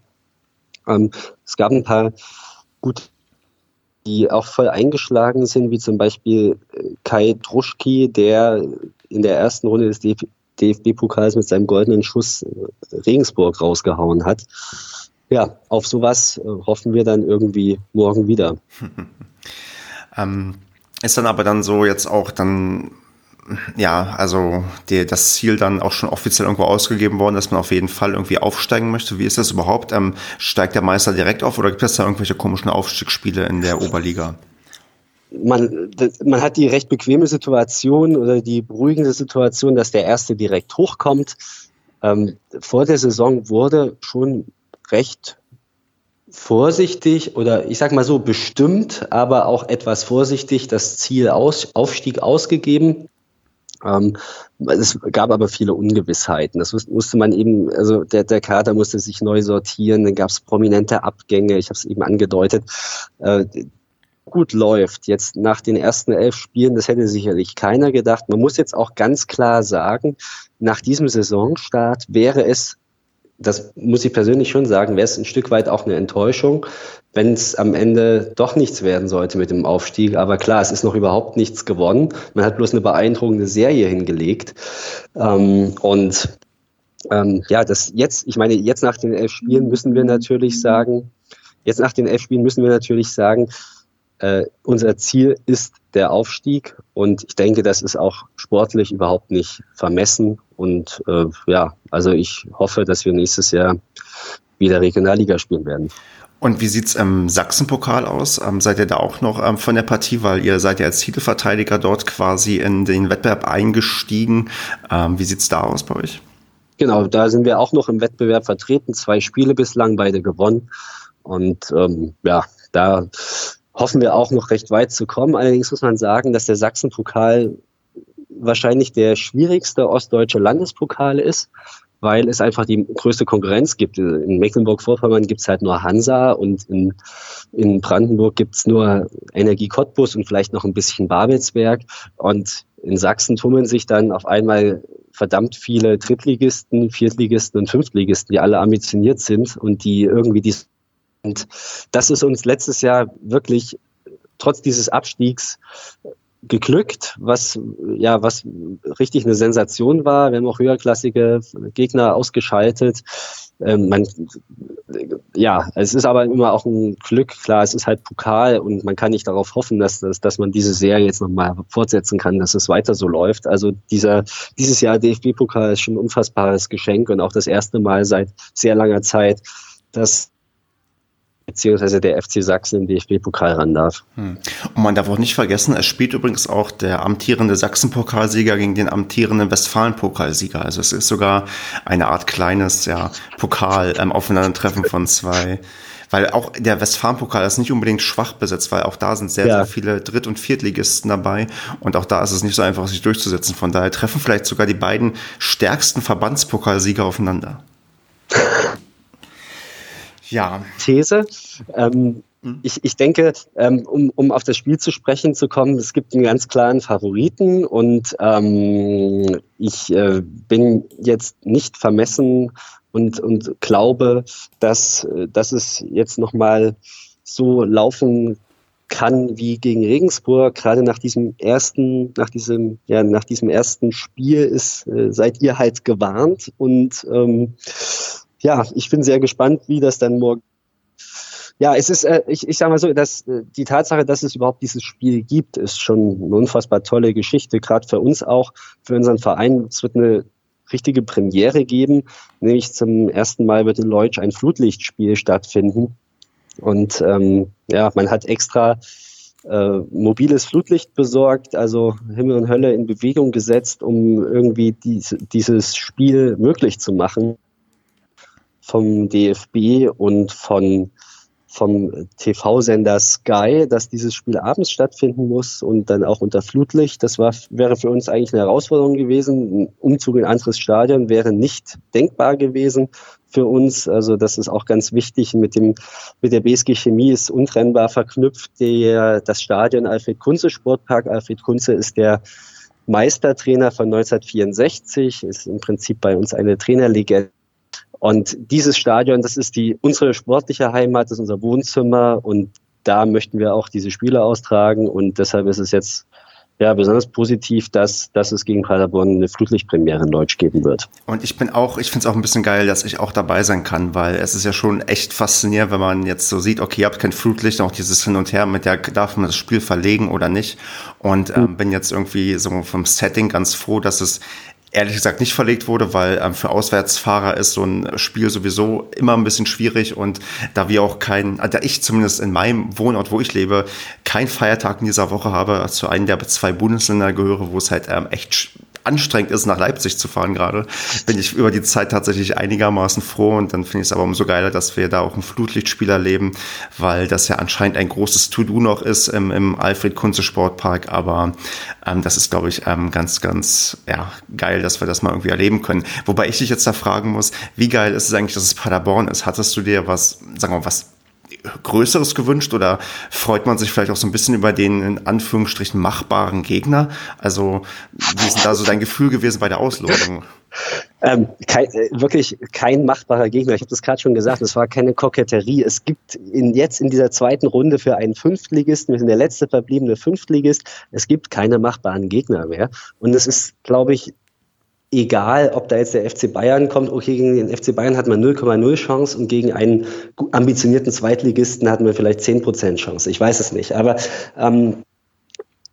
Ähm, es gab ein paar gute die auch voll eingeschlagen sind, wie zum Beispiel äh, Kai Druschki, der in der ersten Runde des DFB-Pokals mit seinem goldenen Schuss äh, Regensburg rausgehauen hat. Ja, auf sowas äh, hoffen wir dann irgendwie morgen wieder. <laughs> ähm, ist dann aber dann so jetzt auch dann ja, also die, das Ziel dann auch schon offiziell irgendwo ausgegeben worden, dass man auf jeden Fall irgendwie aufsteigen möchte. Wie ist das überhaupt? Ähm, steigt der Meister direkt auf oder gibt es da irgendwelche komischen Aufstiegsspiele in der Oberliga? Man, man hat die recht bequeme Situation oder die beruhigende Situation, dass der Erste direkt hochkommt. Ähm, vor der Saison wurde schon recht vorsichtig oder ich sag mal so bestimmt, aber auch etwas vorsichtig das Ziel aus, Aufstieg ausgegeben. Ähm, es gab aber viele Ungewissheiten. Das musste man eben, also der, der Kader musste sich neu sortieren, dann gab es prominente Abgänge, ich habe es eben angedeutet. Äh, gut läuft, jetzt nach den ersten elf Spielen, das hätte sicherlich keiner gedacht. Man muss jetzt auch ganz klar sagen, nach diesem Saisonstart wäre es das muss ich persönlich schon sagen, wäre es ein Stück weit auch eine Enttäuschung, wenn es am Ende doch nichts werden sollte mit dem Aufstieg. Aber klar, es ist noch überhaupt nichts gewonnen. Man hat bloß eine beeindruckende Serie hingelegt. Ähm, und ähm, ja, das jetzt, ich meine, jetzt nach den elf Spielen müssen wir natürlich sagen, jetzt nach den elf Spielen müssen wir natürlich sagen, äh, unser Ziel ist der Aufstieg und ich denke, das ist auch sportlich überhaupt nicht vermessen. Und äh, ja, also ich hoffe, dass wir nächstes Jahr wieder Regionalliga spielen werden. Und wie sieht's im Sachsenpokal aus? Ähm, seid ihr da auch noch ähm, von der Partie, weil ihr seid ja als Titelverteidiger dort quasi in den Wettbewerb eingestiegen. Ähm, wie sieht's da aus bei euch? Genau, da sind wir auch noch im Wettbewerb vertreten. Zwei Spiele bislang, beide gewonnen. Und ähm, ja, da hoffen wir auch noch recht weit zu kommen. Allerdings muss man sagen, dass der Sachsenpokal wahrscheinlich der schwierigste ostdeutsche Landespokal ist, weil es einfach die größte Konkurrenz gibt. In Mecklenburg-Vorpommern gibt es halt nur Hansa und in, in Brandenburg gibt es nur Energie Cottbus und vielleicht noch ein bisschen Babelsberg. Und in Sachsen tummeln sich dann auf einmal verdammt viele Drittligisten, Viertligisten und Fünftligisten, die alle ambitioniert sind und die irgendwie die und das ist uns letztes Jahr wirklich trotz dieses Abstiegs geglückt, was ja was richtig eine Sensation war. Wir haben auch höherklassige Gegner ausgeschaltet. Ähm, man, ja, es ist aber immer auch ein Glück. Klar, es ist halt Pokal und man kann nicht darauf hoffen, dass, dass, dass man diese Serie jetzt nochmal fortsetzen kann, dass es weiter so läuft. Also dieser, dieses Jahr DFB-Pokal ist schon ein unfassbares Geschenk und auch das erste Mal seit sehr langer Zeit, dass beziehungsweise der FC Sachsen im DFB-Pokal ran darf. Hm. Und man darf auch nicht vergessen, es spielt übrigens auch der amtierende Sachsen-Pokalsieger gegen den amtierenden Westfalen-Pokalsieger. Also es ist sogar eine Art kleines ja, Pokal ähm, Aufeinandertreffen von zwei. Weil auch der Westfalen-Pokal ist nicht unbedingt schwach besetzt, weil auch da sind sehr, ja. sehr viele Dritt- und Viertligisten dabei. Und auch da ist es nicht so einfach, sich durchzusetzen. Von daher treffen vielleicht sogar die beiden stärksten Verbandspokalsieger aufeinander. <laughs> ja. These. Ähm, mhm. ich, ich denke, ähm, um, um auf das Spiel zu sprechen zu kommen, es gibt einen ganz klaren Favoriten und ähm, ich äh, bin jetzt nicht vermessen und, und glaube, dass, dass es jetzt nochmal so laufen kann wie gegen Regensburg. Gerade nach diesem ersten, nach diesem, ja, nach diesem ersten Spiel ist, äh, seid ihr halt gewarnt und ähm, ja, ich bin sehr gespannt, wie das dann morgen. Ja, es ist, äh, ich, ich sage mal so, dass äh, die Tatsache, dass es überhaupt dieses Spiel gibt, ist schon eine unfassbar tolle Geschichte, gerade für uns auch, für unseren Verein. Es wird eine richtige Premiere geben, nämlich zum ersten Mal wird in Leutsch ein Flutlichtspiel stattfinden. Und ähm, ja, man hat extra äh, mobiles Flutlicht besorgt, also Himmel und Hölle in Bewegung gesetzt, um irgendwie dies, dieses Spiel möglich zu machen vom DFB und von vom TV-Sender Sky, dass dieses Spiel abends stattfinden muss und dann auch unter Flutlicht. Das war, wäre für uns eigentlich eine Herausforderung gewesen. Ein Umzug in ein anderes Stadion wäre nicht denkbar gewesen für uns. Also das ist auch ganz wichtig. Mit dem, mit der BSG Chemie ist untrennbar verknüpft der, das Stadion Alfred Kunze Sportpark. Alfred Kunze ist der Meistertrainer von 1964, ist im Prinzip bei uns eine Trainerlegende und dieses Stadion, das ist die unsere sportliche Heimat, das ist unser Wohnzimmer und da möchten wir auch diese Spiele austragen und deshalb ist es jetzt ja, besonders positiv, dass, dass es gegen Paderborn eine Flutlichtpremiere in Deutsch geben wird. Und ich bin auch, ich finde es auch ein bisschen geil, dass ich auch dabei sein kann, weil es ist ja schon echt faszinierend, wenn man jetzt so sieht, okay, ihr habt kein Flutlicht, auch dieses Hin und Her, mit der darf man das Spiel verlegen oder nicht. Und ähm, mhm. bin jetzt irgendwie so vom Setting ganz froh, dass es ehrlich gesagt nicht verlegt wurde, weil ähm, für Auswärtsfahrer ist so ein Spiel sowieso immer ein bisschen schwierig und da wir auch kein, äh, da ich zumindest in meinem Wohnort, wo ich lebe, kein Feiertag in dieser Woche habe, zu einem der zwei Bundesländer gehöre, wo es halt ähm, echt anstrengend ist, nach Leipzig zu fahren gerade, bin ich über die Zeit tatsächlich einigermaßen froh und dann finde ich es aber umso geiler, dass wir da auch ein Flutlichtspiel erleben, weil das ja anscheinend ein großes To-Do noch ist im, im Alfred Kunze Sportpark, aber ähm, das ist, glaube ich, ähm, ganz, ganz ja, geil, dass wir das mal irgendwie erleben können. Wobei ich dich jetzt da fragen muss, wie geil ist es eigentlich, dass es Paderborn ist? Hattest du dir was, sagen wir mal, was Größeres gewünscht oder freut man sich vielleicht auch so ein bisschen über den in Anführungsstrichen machbaren Gegner? Also, wie ist denn da so dein Gefühl gewesen bei der Auslosung? <laughs> Ähm, kein, äh, wirklich kein machbarer Gegner. Ich habe das gerade schon gesagt, es war keine Koketterie. Es gibt in, jetzt in dieser zweiten Runde für einen Fünftligisten, wir sind der letzte verbliebene Fünftligist, es gibt keine machbaren Gegner mehr. Und es ist, glaube ich, egal, ob da jetzt der FC Bayern kommt, okay, gegen den FC Bayern hat man 0,0 Chance und gegen einen ambitionierten Zweitligisten hat man vielleicht 10% Chance. Ich weiß es nicht. Aber ähm,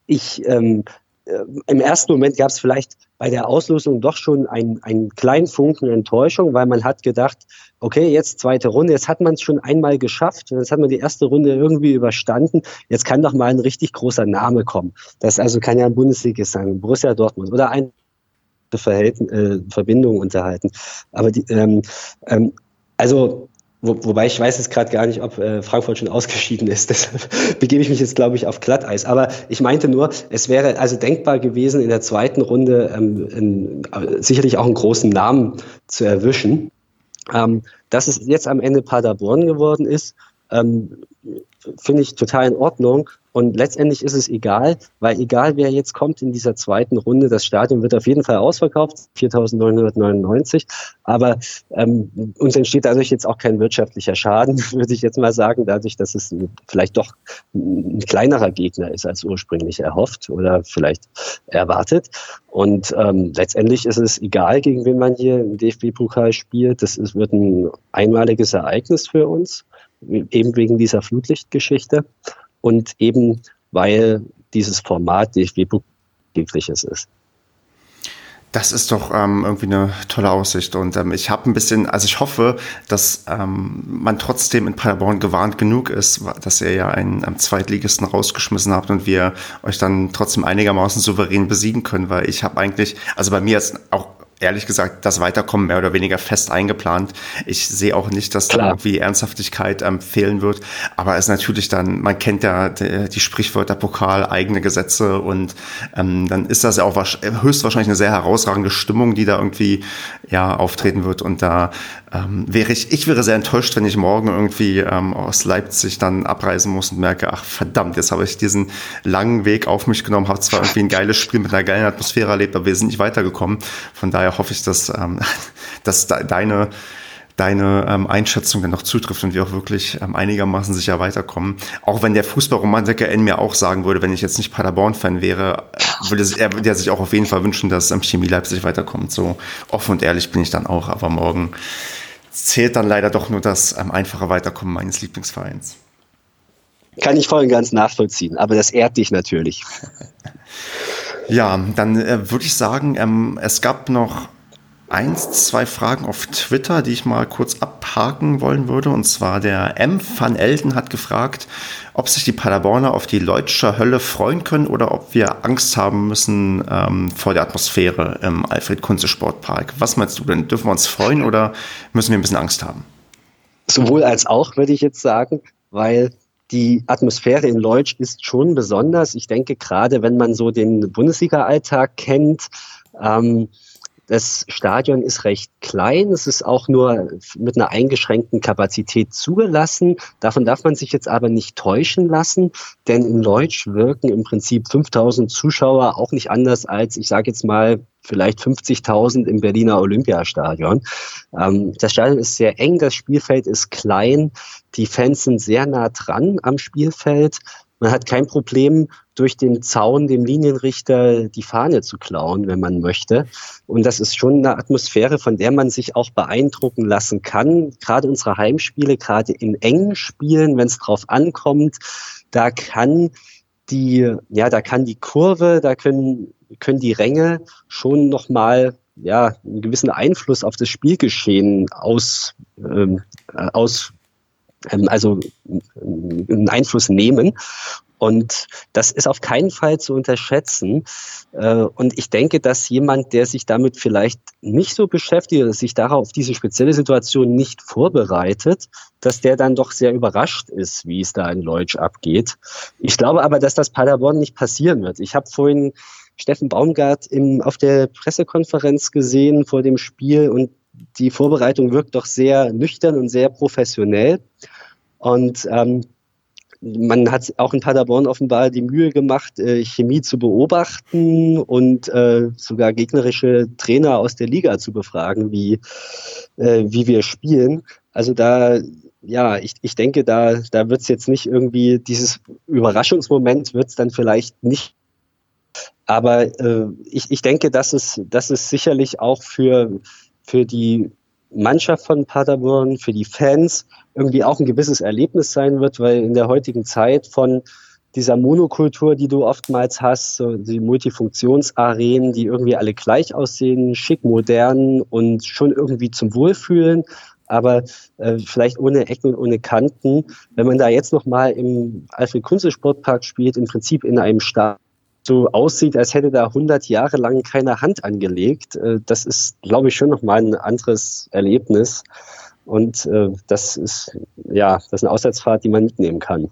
ich ähm, äh, im ersten Moment gab es vielleicht bei der Auslosung doch schon einen, einen kleinen Funken Enttäuschung, weil man hat gedacht, okay, jetzt zweite Runde, jetzt hat man es schon einmal geschafft, jetzt hat man die erste Runde irgendwie überstanden, jetzt kann doch mal ein richtig großer Name kommen. Das also kann ja ein Bundesligist sein, Borussia Dortmund oder ein Verhältn äh, Verbindung unterhalten. Aber die, ähm, ähm, also wo, wobei ich weiß jetzt gerade gar nicht, ob äh, Frankfurt schon ausgeschieden ist. <laughs> Deshalb begebe ich mich jetzt, glaube ich, auf Glatteis. Aber ich meinte nur, es wäre also denkbar gewesen, in der zweiten Runde ähm, in, äh, sicherlich auch einen großen Namen zu erwischen. Ähm, dass es jetzt am Ende Paderborn geworden ist, ähm, finde ich total in Ordnung. Und letztendlich ist es egal, weil egal wer jetzt kommt in dieser zweiten Runde, das Stadion wird auf jeden Fall ausverkauft, 4.999. Aber ähm, uns entsteht dadurch jetzt auch kein wirtschaftlicher Schaden, <laughs> würde ich jetzt mal sagen, dadurch, dass es vielleicht doch ein kleinerer Gegner ist als ursprünglich erhofft oder vielleicht erwartet. Und ähm, letztendlich ist es egal, gegen wen man hier im DFB-Pokal spielt. Das ist, wird ein einmaliges Ereignis für uns, eben wegen dieser Flutlichtgeschichte und eben weil dieses Format DFB-Pokaliges ist. Das ist doch ähm, irgendwie eine tolle Aussicht. Und ähm, ich habe ein bisschen, also ich hoffe, dass ähm, man trotzdem in Paderborn gewarnt genug ist, dass ihr ja einen ähm, Zweitligisten rausgeschmissen habt und wir euch dann trotzdem einigermaßen souverän besiegen können, weil ich habe eigentlich, also bei mir ist auch ehrlich gesagt das Weiterkommen mehr oder weniger fest eingeplant. Ich sehe auch nicht, dass Klar. da irgendwie Ernsthaftigkeit ähm, fehlen wird. Aber es ist natürlich dann, man kennt ja die, die Sprichwörter Pokal, eigene Gesetze und ähm, dann ist das ja auch höchstwahrscheinlich eine sehr herausragende Stimmung, die da irgendwie ja auftreten wird. Und da ähm, wäre ich, ich wäre sehr enttäuscht, wenn ich morgen irgendwie ähm, aus Leipzig dann abreisen muss und merke, ach verdammt, jetzt habe ich diesen langen Weg auf mich genommen, habe zwar irgendwie ein geiles Spiel mit einer geilen Atmosphäre erlebt, aber wir sind nicht weitergekommen. Von daher hoffe ich, dass, ähm, <laughs> dass deine deine ähm, Einschätzung dann noch zutrifft und wir auch wirklich ähm, einigermaßen sicher weiterkommen. Auch wenn der Fußballromantiker in mir auch sagen würde, wenn ich jetzt nicht Paderborn-Fan wäre, würde er würde sich auch auf jeden Fall wünschen, dass ähm, Chemie Leipzig weiterkommt. So offen und ehrlich bin ich dann auch, aber morgen zählt dann leider doch nur das ähm, einfache Weiterkommen meines Lieblingsvereins. Kann ich voll und ganz nachvollziehen, aber das ehrt dich natürlich. <laughs> ja, dann äh, würde ich sagen, ähm, es gab noch eins, zwei Fragen auf Twitter, die ich mal kurz abhaken wollen würde. Und zwar der M. van Elden hat gefragt, ob sich die Paderborner auf die Leutscher Hölle freuen können oder ob wir Angst haben müssen ähm, vor der Atmosphäre im Alfred-Kunze-Sportpark. Was meinst du denn? Dürfen wir uns freuen oder müssen wir ein bisschen Angst haben? Sowohl als auch, würde ich jetzt sagen, weil die Atmosphäre in Leutsch ist schon besonders. Ich denke, gerade wenn man so den Bundesliga-Alltag kennt, ähm, das Stadion ist recht klein. Es ist auch nur mit einer eingeschränkten Kapazität zugelassen. Davon darf man sich jetzt aber nicht täuschen lassen, denn in Leutsch wirken im Prinzip 5000 Zuschauer auch nicht anders als, ich sage jetzt mal, vielleicht 50.000 im Berliner Olympiastadion. Ähm, das Stadion ist sehr eng, das Spielfeld ist klein, die Fans sind sehr nah dran am Spielfeld. Man hat kein Problem, durch den Zaun dem Linienrichter die Fahne zu klauen, wenn man möchte. Und das ist schon eine Atmosphäre, von der man sich auch beeindrucken lassen kann. Gerade unsere Heimspiele, gerade in engen Spielen, wenn es drauf ankommt, da kann die, ja, da kann die Kurve, da können, können die Ränge schon nochmal ja, einen gewissen Einfluss auf das Spielgeschehen aus, ähm, aus ähm, also einen Einfluss nehmen. Und das ist auf keinen Fall zu unterschätzen. Äh, und ich denke, dass jemand, der sich damit vielleicht nicht so beschäftigt oder sich darauf diese spezielle Situation nicht vorbereitet, dass der dann doch sehr überrascht ist, wie es da in Leutsch abgeht. Ich glaube aber, dass das Paderborn nicht passieren wird. Ich habe vorhin Steffen Baumgart im, auf der Pressekonferenz gesehen vor dem Spiel und die Vorbereitung wirkt doch sehr nüchtern und sehr professionell. Und ähm, man hat auch in Paderborn offenbar die Mühe gemacht, äh, Chemie zu beobachten und äh, sogar gegnerische Trainer aus der Liga zu befragen, wie, äh, wie wir spielen. Also da, ja, ich, ich denke, da, da wird es jetzt nicht irgendwie, dieses Überraschungsmoment wird es dann vielleicht nicht. Aber äh, ich, ich denke, dass es, dass es sicherlich auch für, für die Mannschaft von Paderborn, für die Fans irgendwie auch ein gewisses Erlebnis sein wird, weil in der heutigen Zeit von dieser Monokultur, die du oftmals hast, so die Multifunktionsarenen, die irgendwie alle gleich aussehen, schick, modern und schon irgendwie zum Wohlfühlen, aber äh, vielleicht ohne Ecken und ohne Kanten. Wenn man da jetzt nochmal im Alfred Kunze Sportpark spielt, im Prinzip in einem Stadion, so aussieht, als hätte da 100 Jahre lang keine Hand angelegt. Äh, das ist, glaube ich, schon nochmal ein anderes Erlebnis. Und äh, das ist, ja, das ist eine Auswärtsfahrt, die man mitnehmen kann.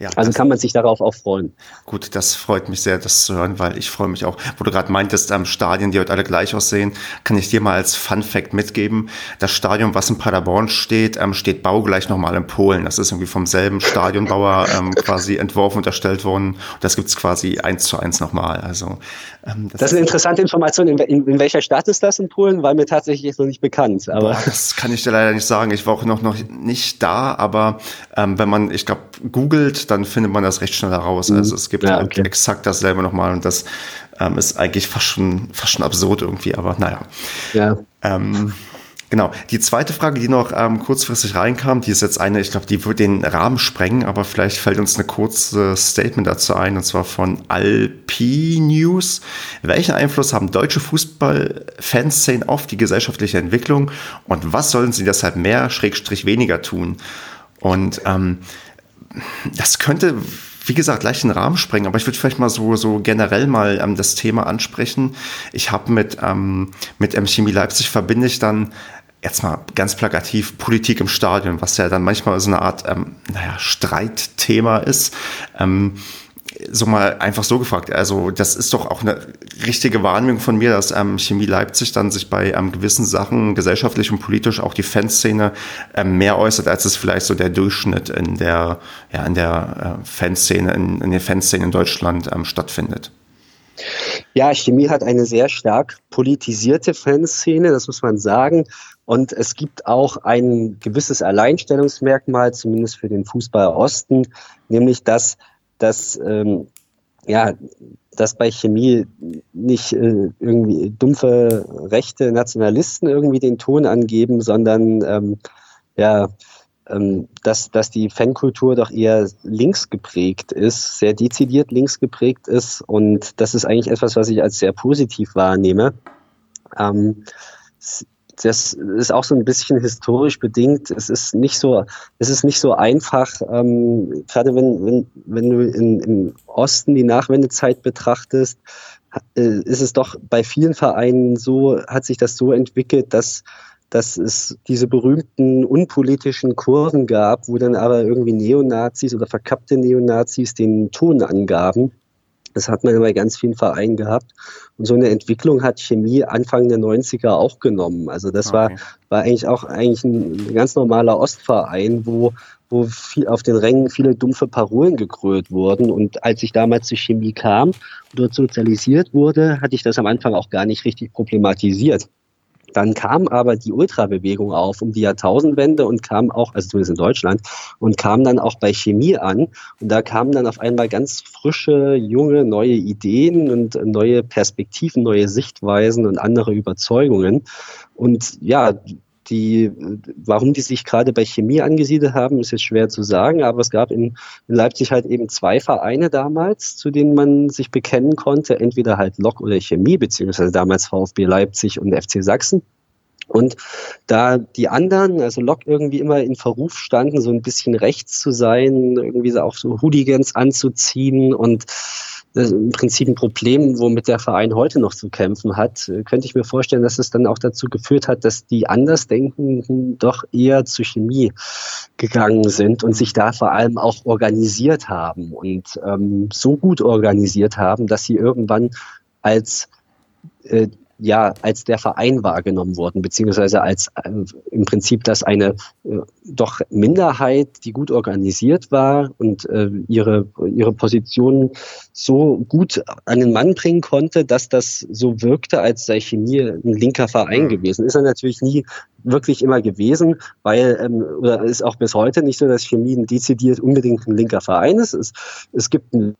Ja, also kann man sich darauf auch freuen. Gut, das freut mich sehr, das zu hören, weil ich freue mich auch. Wo du gerade meintest, am Stadien, die heute alle gleich aussehen, kann ich dir mal als Fun Fact mitgeben. Das Stadion, was in Paderborn steht, ähm, steht baugleich nochmal in Polen. Das ist irgendwie vom selben Stadionbauer ähm, quasi entworfen und erstellt worden. Und das gibt's quasi eins zu eins nochmal. Also ähm, das, das, ist eine interessante Information. In, in, in, welcher Stadt ist das in Polen? War mir tatsächlich jetzt noch nicht bekannt. Aber das kann ich dir leider nicht sagen. Ich war auch noch, noch nicht da, aber ähm, wenn man, ich glaube, googelt, dann findet man das recht schnell heraus. Mhm. Also es gibt ja, okay. exakt dasselbe nochmal und das ähm, ist eigentlich fast schon, fast schon absurd irgendwie, aber naja. Ja. Ähm, Genau. Die zweite Frage, die noch ähm, kurzfristig reinkam, die ist jetzt eine, ich glaube, die wird den Rahmen sprengen, aber vielleicht fällt uns eine kurze Statement dazu ein, und zwar von Alpi News. Welchen Einfluss haben deutsche Fußball-Fanszenen auf die gesellschaftliche Entwicklung und was sollen sie deshalb mehr, Schrägstrich weniger tun? Und ähm, das könnte, wie gesagt, leicht den Rahmen sprengen, aber ich würde vielleicht mal so, so generell mal ähm, das Thema ansprechen. Ich habe mit, ähm, mit M Chemie Leipzig verbinde ich dann jetzt mal ganz plakativ Politik im Stadion, was ja dann manchmal so eine Art, ähm, naja, Streitthema ist. Ähm, so mal einfach so gefragt. Also das ist doch auch eine richtige Wahrnehmung von mir, dass ähm, Chemie Leipzig dann sich bei ähm, gewissen Sachen gesellschaftlich und politisch auch die Fanszene ähm, mehr äußert, als es vielleicht so der Durchschnitt in der ja in der äh, Fanszene in, in den Fanszenen in Deutschland ähm, stattfindet. Ja, Chemie hat eine sehr stark politisierte Fanszene, das muss man sagen. Und es gibt auch ein gewisses Alleinstellungsmerkmal, zumindest für den Fußball Osten, nämlich dass dass ähm, ja, dass bei Chemie nicht äh, irgendwie dumpfe rechte Nationalisten irgendwie den Ton angeben, sondern ähm, ja, ähm, dass, dass die Fankultur doch eher links geprägt ist, sehr dezidiert links geprägt ist und das ist eigentlich etwas, was ich als sehr positiv wahrnehme. Ähm, das ist auch so ein bisschen historisch bedingt. Es ist nicht so, es ist nicht so einfach, ähm, gerade wenn, wenn, wenn du in, im Osten die Nachwendezeit betrachtest, äh, ist es doch bei vielen Vereinen so, hat sich das so entwickelt, dass dass es diese berühmten unpolitischen Kurven gab, wo dann aber irgendwie Neonazis oder verkappte Neonazis den Ton angaben. Das hat man bei ganz vielen Vereinen gehabt. Und so eine Entwicklung hat Chemie Anfang der 90er auch genommen. Also das okay. war, war eigentlich auch eigentlich ein ganz normaler Ostverein, wo, wo viel, auf den Rängen viele dumpfe Parolen gekrölt wurden. Und als ich damals zur Chemie kam, dort sozialisiert wurde, hatte ich das am Anfang auch gar nicht richtig problematisiert. Dann kam aber die Ultrabewegung auf um die Jahrtausendwende und kam auch, also zumindest in Deutschland, und kam dann auch bei Chemie an. Und da kamen dann auf einmal ganz frische, junge, neue Ideen und neue Perspektiven, neue Sichtweisen und andere Überzeugungen. Und ja, die, warum die sich gerade bei Chemie angesiedelt haben, ist jetzt schwer zu sagen, aber es gab in, in, Leipzig halt eben zwei Vereine damals, zu denen man sich bekennen konnte, entweder halt Lok oder Chemie, beziehungsweise damals VfB Leipzig und FC Sachsen. Und da die anderen, also Lok irgendwie immer in Verruf standen, so ein bisschen rechts zu sein, irgendwie auch so Hooligans anzuziehen und im Prinzip ein Problem, womit der Verein heute noch zu kämpfen hat, könnte ich mir vorstellen, dass es dann auch dazu geführt hat, dass die Andersdenkenden doch eher zur Chemie gegangen sind und sich da vor allem auch organisiert haben und ähm, so gut organisiert haben, dass sie irgendwann als äh, ja als der Verein wahrgenommen wurden, beziehungsweise als äh, im Prinzip, dass eine äh, doch Minderheit, die gut organisiert war und äh, ihre, ihre Position so gut an den Mann bringen konnte, dass das so wirkte, als sei Chemie ein linker Verein gewesen. Ist er natürlich nie wirklich immer gewesen, weil, ähm, oder ist auch bis heute nicht so, dass Chemie ein dezidiert unbedingt ein linker Verein ist. Es, es gibt ein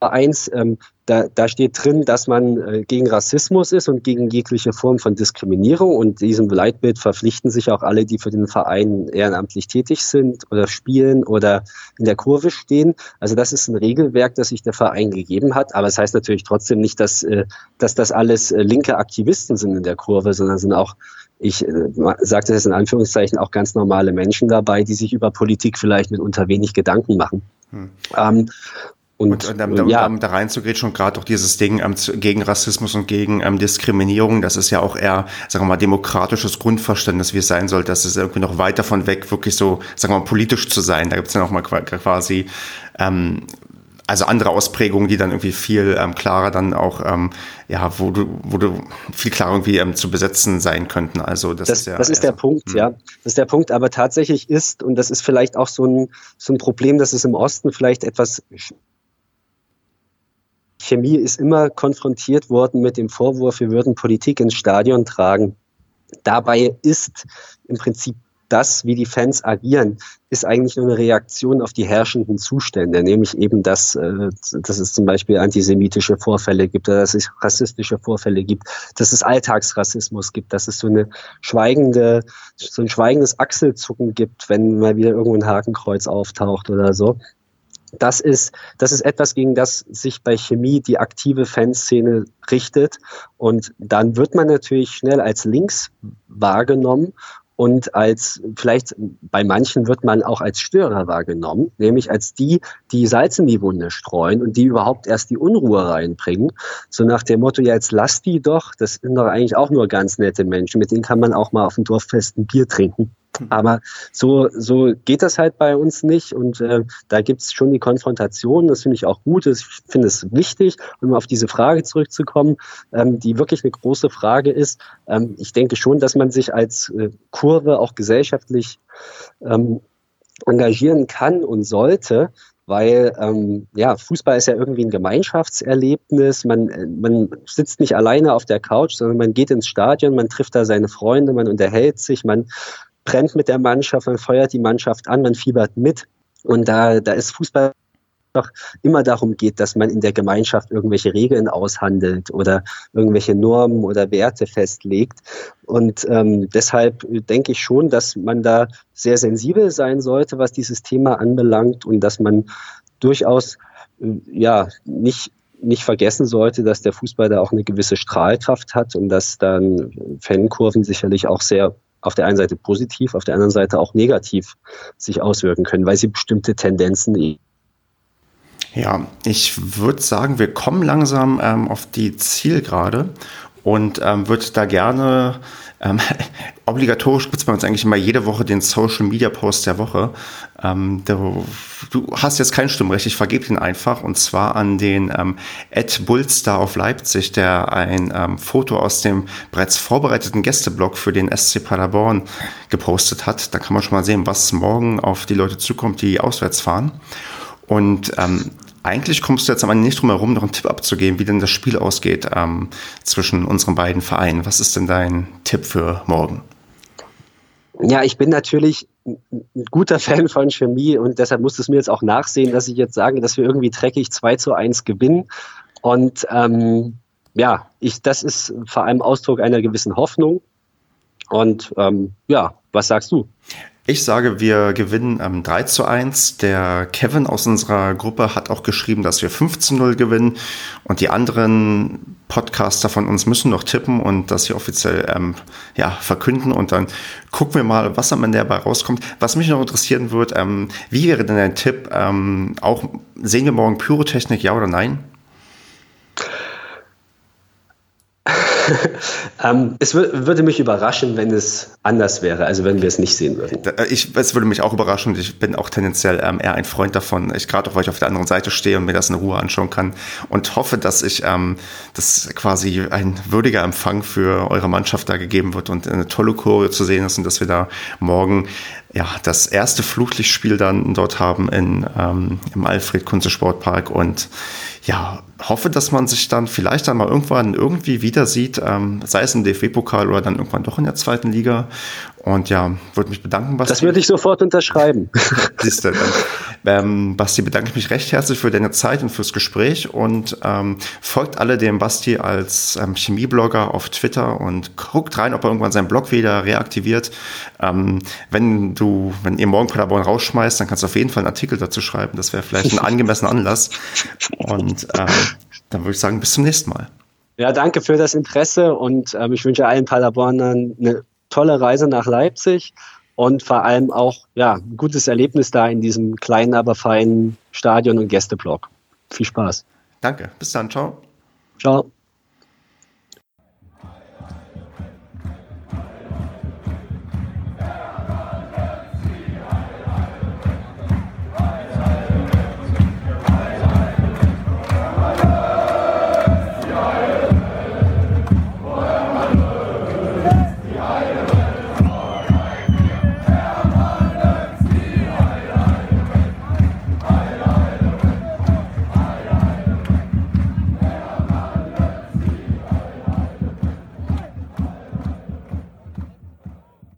1, ähm, da, da, steht drin, dass man äh, gegen Rassismus ist und gegen jegliche Form von Diskriminierung. Und diesem Leitbild verpflichten sich auch alle, die für den Verein ehrenamtlich tätig sind oder spielen oder in der Kurve stehen. Also das ist ein Regelwerk, das sich der Verein gegeben hat. Aber es das heißt natürlich trotzdem nicht, dass, äh, dass das alles äh, linke Aktivisten sind in der Kurve, sondern sind auch ich äh, sage das jetzt in Anführungszeichen, auch ganz normale Menschen dabei, die sich über Politik vielleicht mitunter wenig Gedanken machen. Hm. Ähm, und, und, und ähm, ja. da reinzugehen, schon gerade auch dieses Ding ähm, gegen Rassismus und gegen ähm, Diskriminierung, das ist ja auch eher, sagen wir mal, demokratisches Grundverständnis, wie es sein soll. Das ist irgendwie noch weit davon weg, wirklich so, sagen wir mal, politisch zu sein. Da gibt es dann auch mal quasi, ähm, also andere Ausprägungen, die dann irgendwie viel ähm, klarer dann auch, ähm, ja, wo du, wo du viel klarer irgendwie ähm, zu besetzen sein könnten. Also das, das ist ja. Das ist der so, Punkt, hm. ja. Das ist der Punkt, aber tatsächlich ist, und das ist vielleicht auch so ein, so ein Problem, dass es im Osten vielleicht etwas Chemie ist immer konfrontiert worden mit dem Vorwurf, wir würden Politik ins Stadion tragen. Dabei ist im Prinzip das, wie die Fans agieren, ist eigentlich nur eine Reaktion auf die herrschenden Zustände, nämlich eben, dass, äh, dass es zum Beispiel antisemitische Vorfälle gibt, dass es rassistische Vorfälle gibt, dass es Alltagsrassismus gibt, dass es so eine schweigende, so ein schweigendes Achselzucken gibt, wenn mal wieder irgendwo ein Hakenkreuz auftaucht oder so das ist, das ist etwas, gegen das sich bei Chemie die aktive Fanszene richtet. Und dann wird man natürlich schnell als links wahrgenommen und als vielleicht bei manchen wird man auch als Störer wahrgenommen, nämlich als die, die Salz in die Wunde streuen und die überhaupt erst die Unruhe reinbringen. So nach dem Motto, ja, jetzt lass die doch, das sind doch eigentlich auch nur ganz nette Menschen, mit denen kann man auch mal auf dem Dorffest ein Bier trinken. Aber so, so geht das halt bei uns nicht. Und äh, da gibt es schon die Konfrontation. Das finde ich auch gut. Ich finde es wichtig, um auf diese Frage zurückzukommen, ähm, die wirklich eine große Frage ist. Ähm, ich denke schon, dass man sich als äh, Kurve auch gesellschaftlich ähm, engagieren kann und sollte weil ähm, ja, Fußball ist ja irgendwie ein Gemeinschaftserlebnis. Man, man sitzt nicht alleine auf der Couch, sondern man geht ins Stadion, man trifft da seine Freunde, man unterhält sich, man brennt mit der Mannschaft, man feuert die Mannschaft an, man fiebert mit. Und da, da ist Fußball doch immer darum geht, dass man in der Gemeinschaft irgendwelche Regeln aushandelt oder irgendwelche Normen oder Werte festlegt. Und ähm, deshalb denke ich schon, dass man da sehr sensibel sein sollte, was dieses Thema anbelangt und dass man durchaus äh, ja nicht nicht vergessen sollte, dass der Fußball da auch eine gewisse Strahlkraft hat und dass dann Fankurven sicherlich auch sehr auf der einen Seite positiv, auf der anderen Seite auch negativ sich auswirken können, weil sie bestimmte Tendenzen ja, ich würde sagen, wir kommen langsam ähm, auf die Zielgerade und ähm, würde da gerne ähm, <laughs> obligatorisch gibt es bei uns eigentlich immer jede Woche den Social Media Post der Woche. Ähm, du, du, hast jetzt kein Stimmrecht, ich vergebe ihn einfach und zwar an den ähm, Ed Bullstar auf Leipzig, der ein ähm, Foto aus dem bereits vorbereiteten Gästeblog für den SC Paderborn gepostet hat. Da kann man schon mal sehen, was morgen auf die Leute zukommt, die auswärts fahren. Und ähm, eigentlich kommst du jetzt am Ende nicht drum herum, noch einen Tipp abzugeben, wie denn das Spiel ausgeht ähm, zwischen unseren beiden Vereinen. Was ist denn dein Tipp für morgen? Ja, ich bin natürlich ein guter <laughs> Fan von Chemie und deshalb muss es mir jetzt auch nachsehen, dass ich jetzt sage, dass wir irgendwie dreckig 2 zu 1 gewinnen. Und ähm, ja, ich, das ist vor allem Ausdruck einer gewissen Hoffnung. Und ähm, ja, was sagst du? Ich sage, wir gewinnen ähm, 3 zu 1. Der Kevin aus unserer Gruppe hat auch geschrieben, dass wir 5 zu 0 gewinnen. Und die anderen Podcaster von uns müssen noch tippen und das hier offiziell ähm, ja, verkünden. Und dann gucken wir mal, was am Ende dabei rauskommt. Was mich noch interessieren wird, ähm, wie wäre denn dein Tipp? Ähm, auch sehen wir morgen Pyrotechnik, ja oder nein? <laughs> ähm, es würde mich überraschen, wenn es anders wäre, also wenn wir es nicht sehen würden. Äh, ich, es würde mich auch überraschen. Ich bin auch tendenziell ähm, eher ein Freund davon. Ich gerade auch, weil ich auf der anderen Seite stehe und mir das in Ruhe anschauen kann und hoffe, dass ich ähm, das quasi ein würdiger Empfang für eure Mannschaft da gegeben wird und eine tolle Choreo zu sehen ist und dass wir da morgen ja, das erste Flutlichtspiel dann dort haben in, ähm, im Alfred Kunze Sportpark und ja, hoffe, dass man sich dann vielleicht dann mal irgendwann irgendwie wieder sieht, ähm, sei es im DFB-Pokal oder dann irgendwann doch in der zweiten Liga. Und ja, würde mich bedanken, Basti. Das würde ich sofort unterschreiben. <laughs> Siehst du, dann, ähm, Basti, bedanke ich mich recht herzlich für deine Zeit und fürs Gespräch und ähm, folgt alle dem Basti als ähm, Chemieblogger auf Twitter und guckt rein, ob er irgendwann seinen Blog wieder reaktiviert. Ähm, wenn du, wenn ihr morgen Paderborn rausschmeißt, dann kannst du auf jeden Fall einen Artikel dazu schreiben. Das wäre vielleicht ein angemessener Anlass. Und ähm, dann würde ich sagen, bis zum nächsten Mal. Ja, danke für das Interesse und ähm, ich wünsche allen Paderbornern eine tolle Reise nach Leipzig und vor allem auch ja, ein gutes Erlebnis da in diesem kleinen, aber feinen Stadion und Gästeblock. Viel Spaß. Danke. Bis dann. Ciao. Ciao.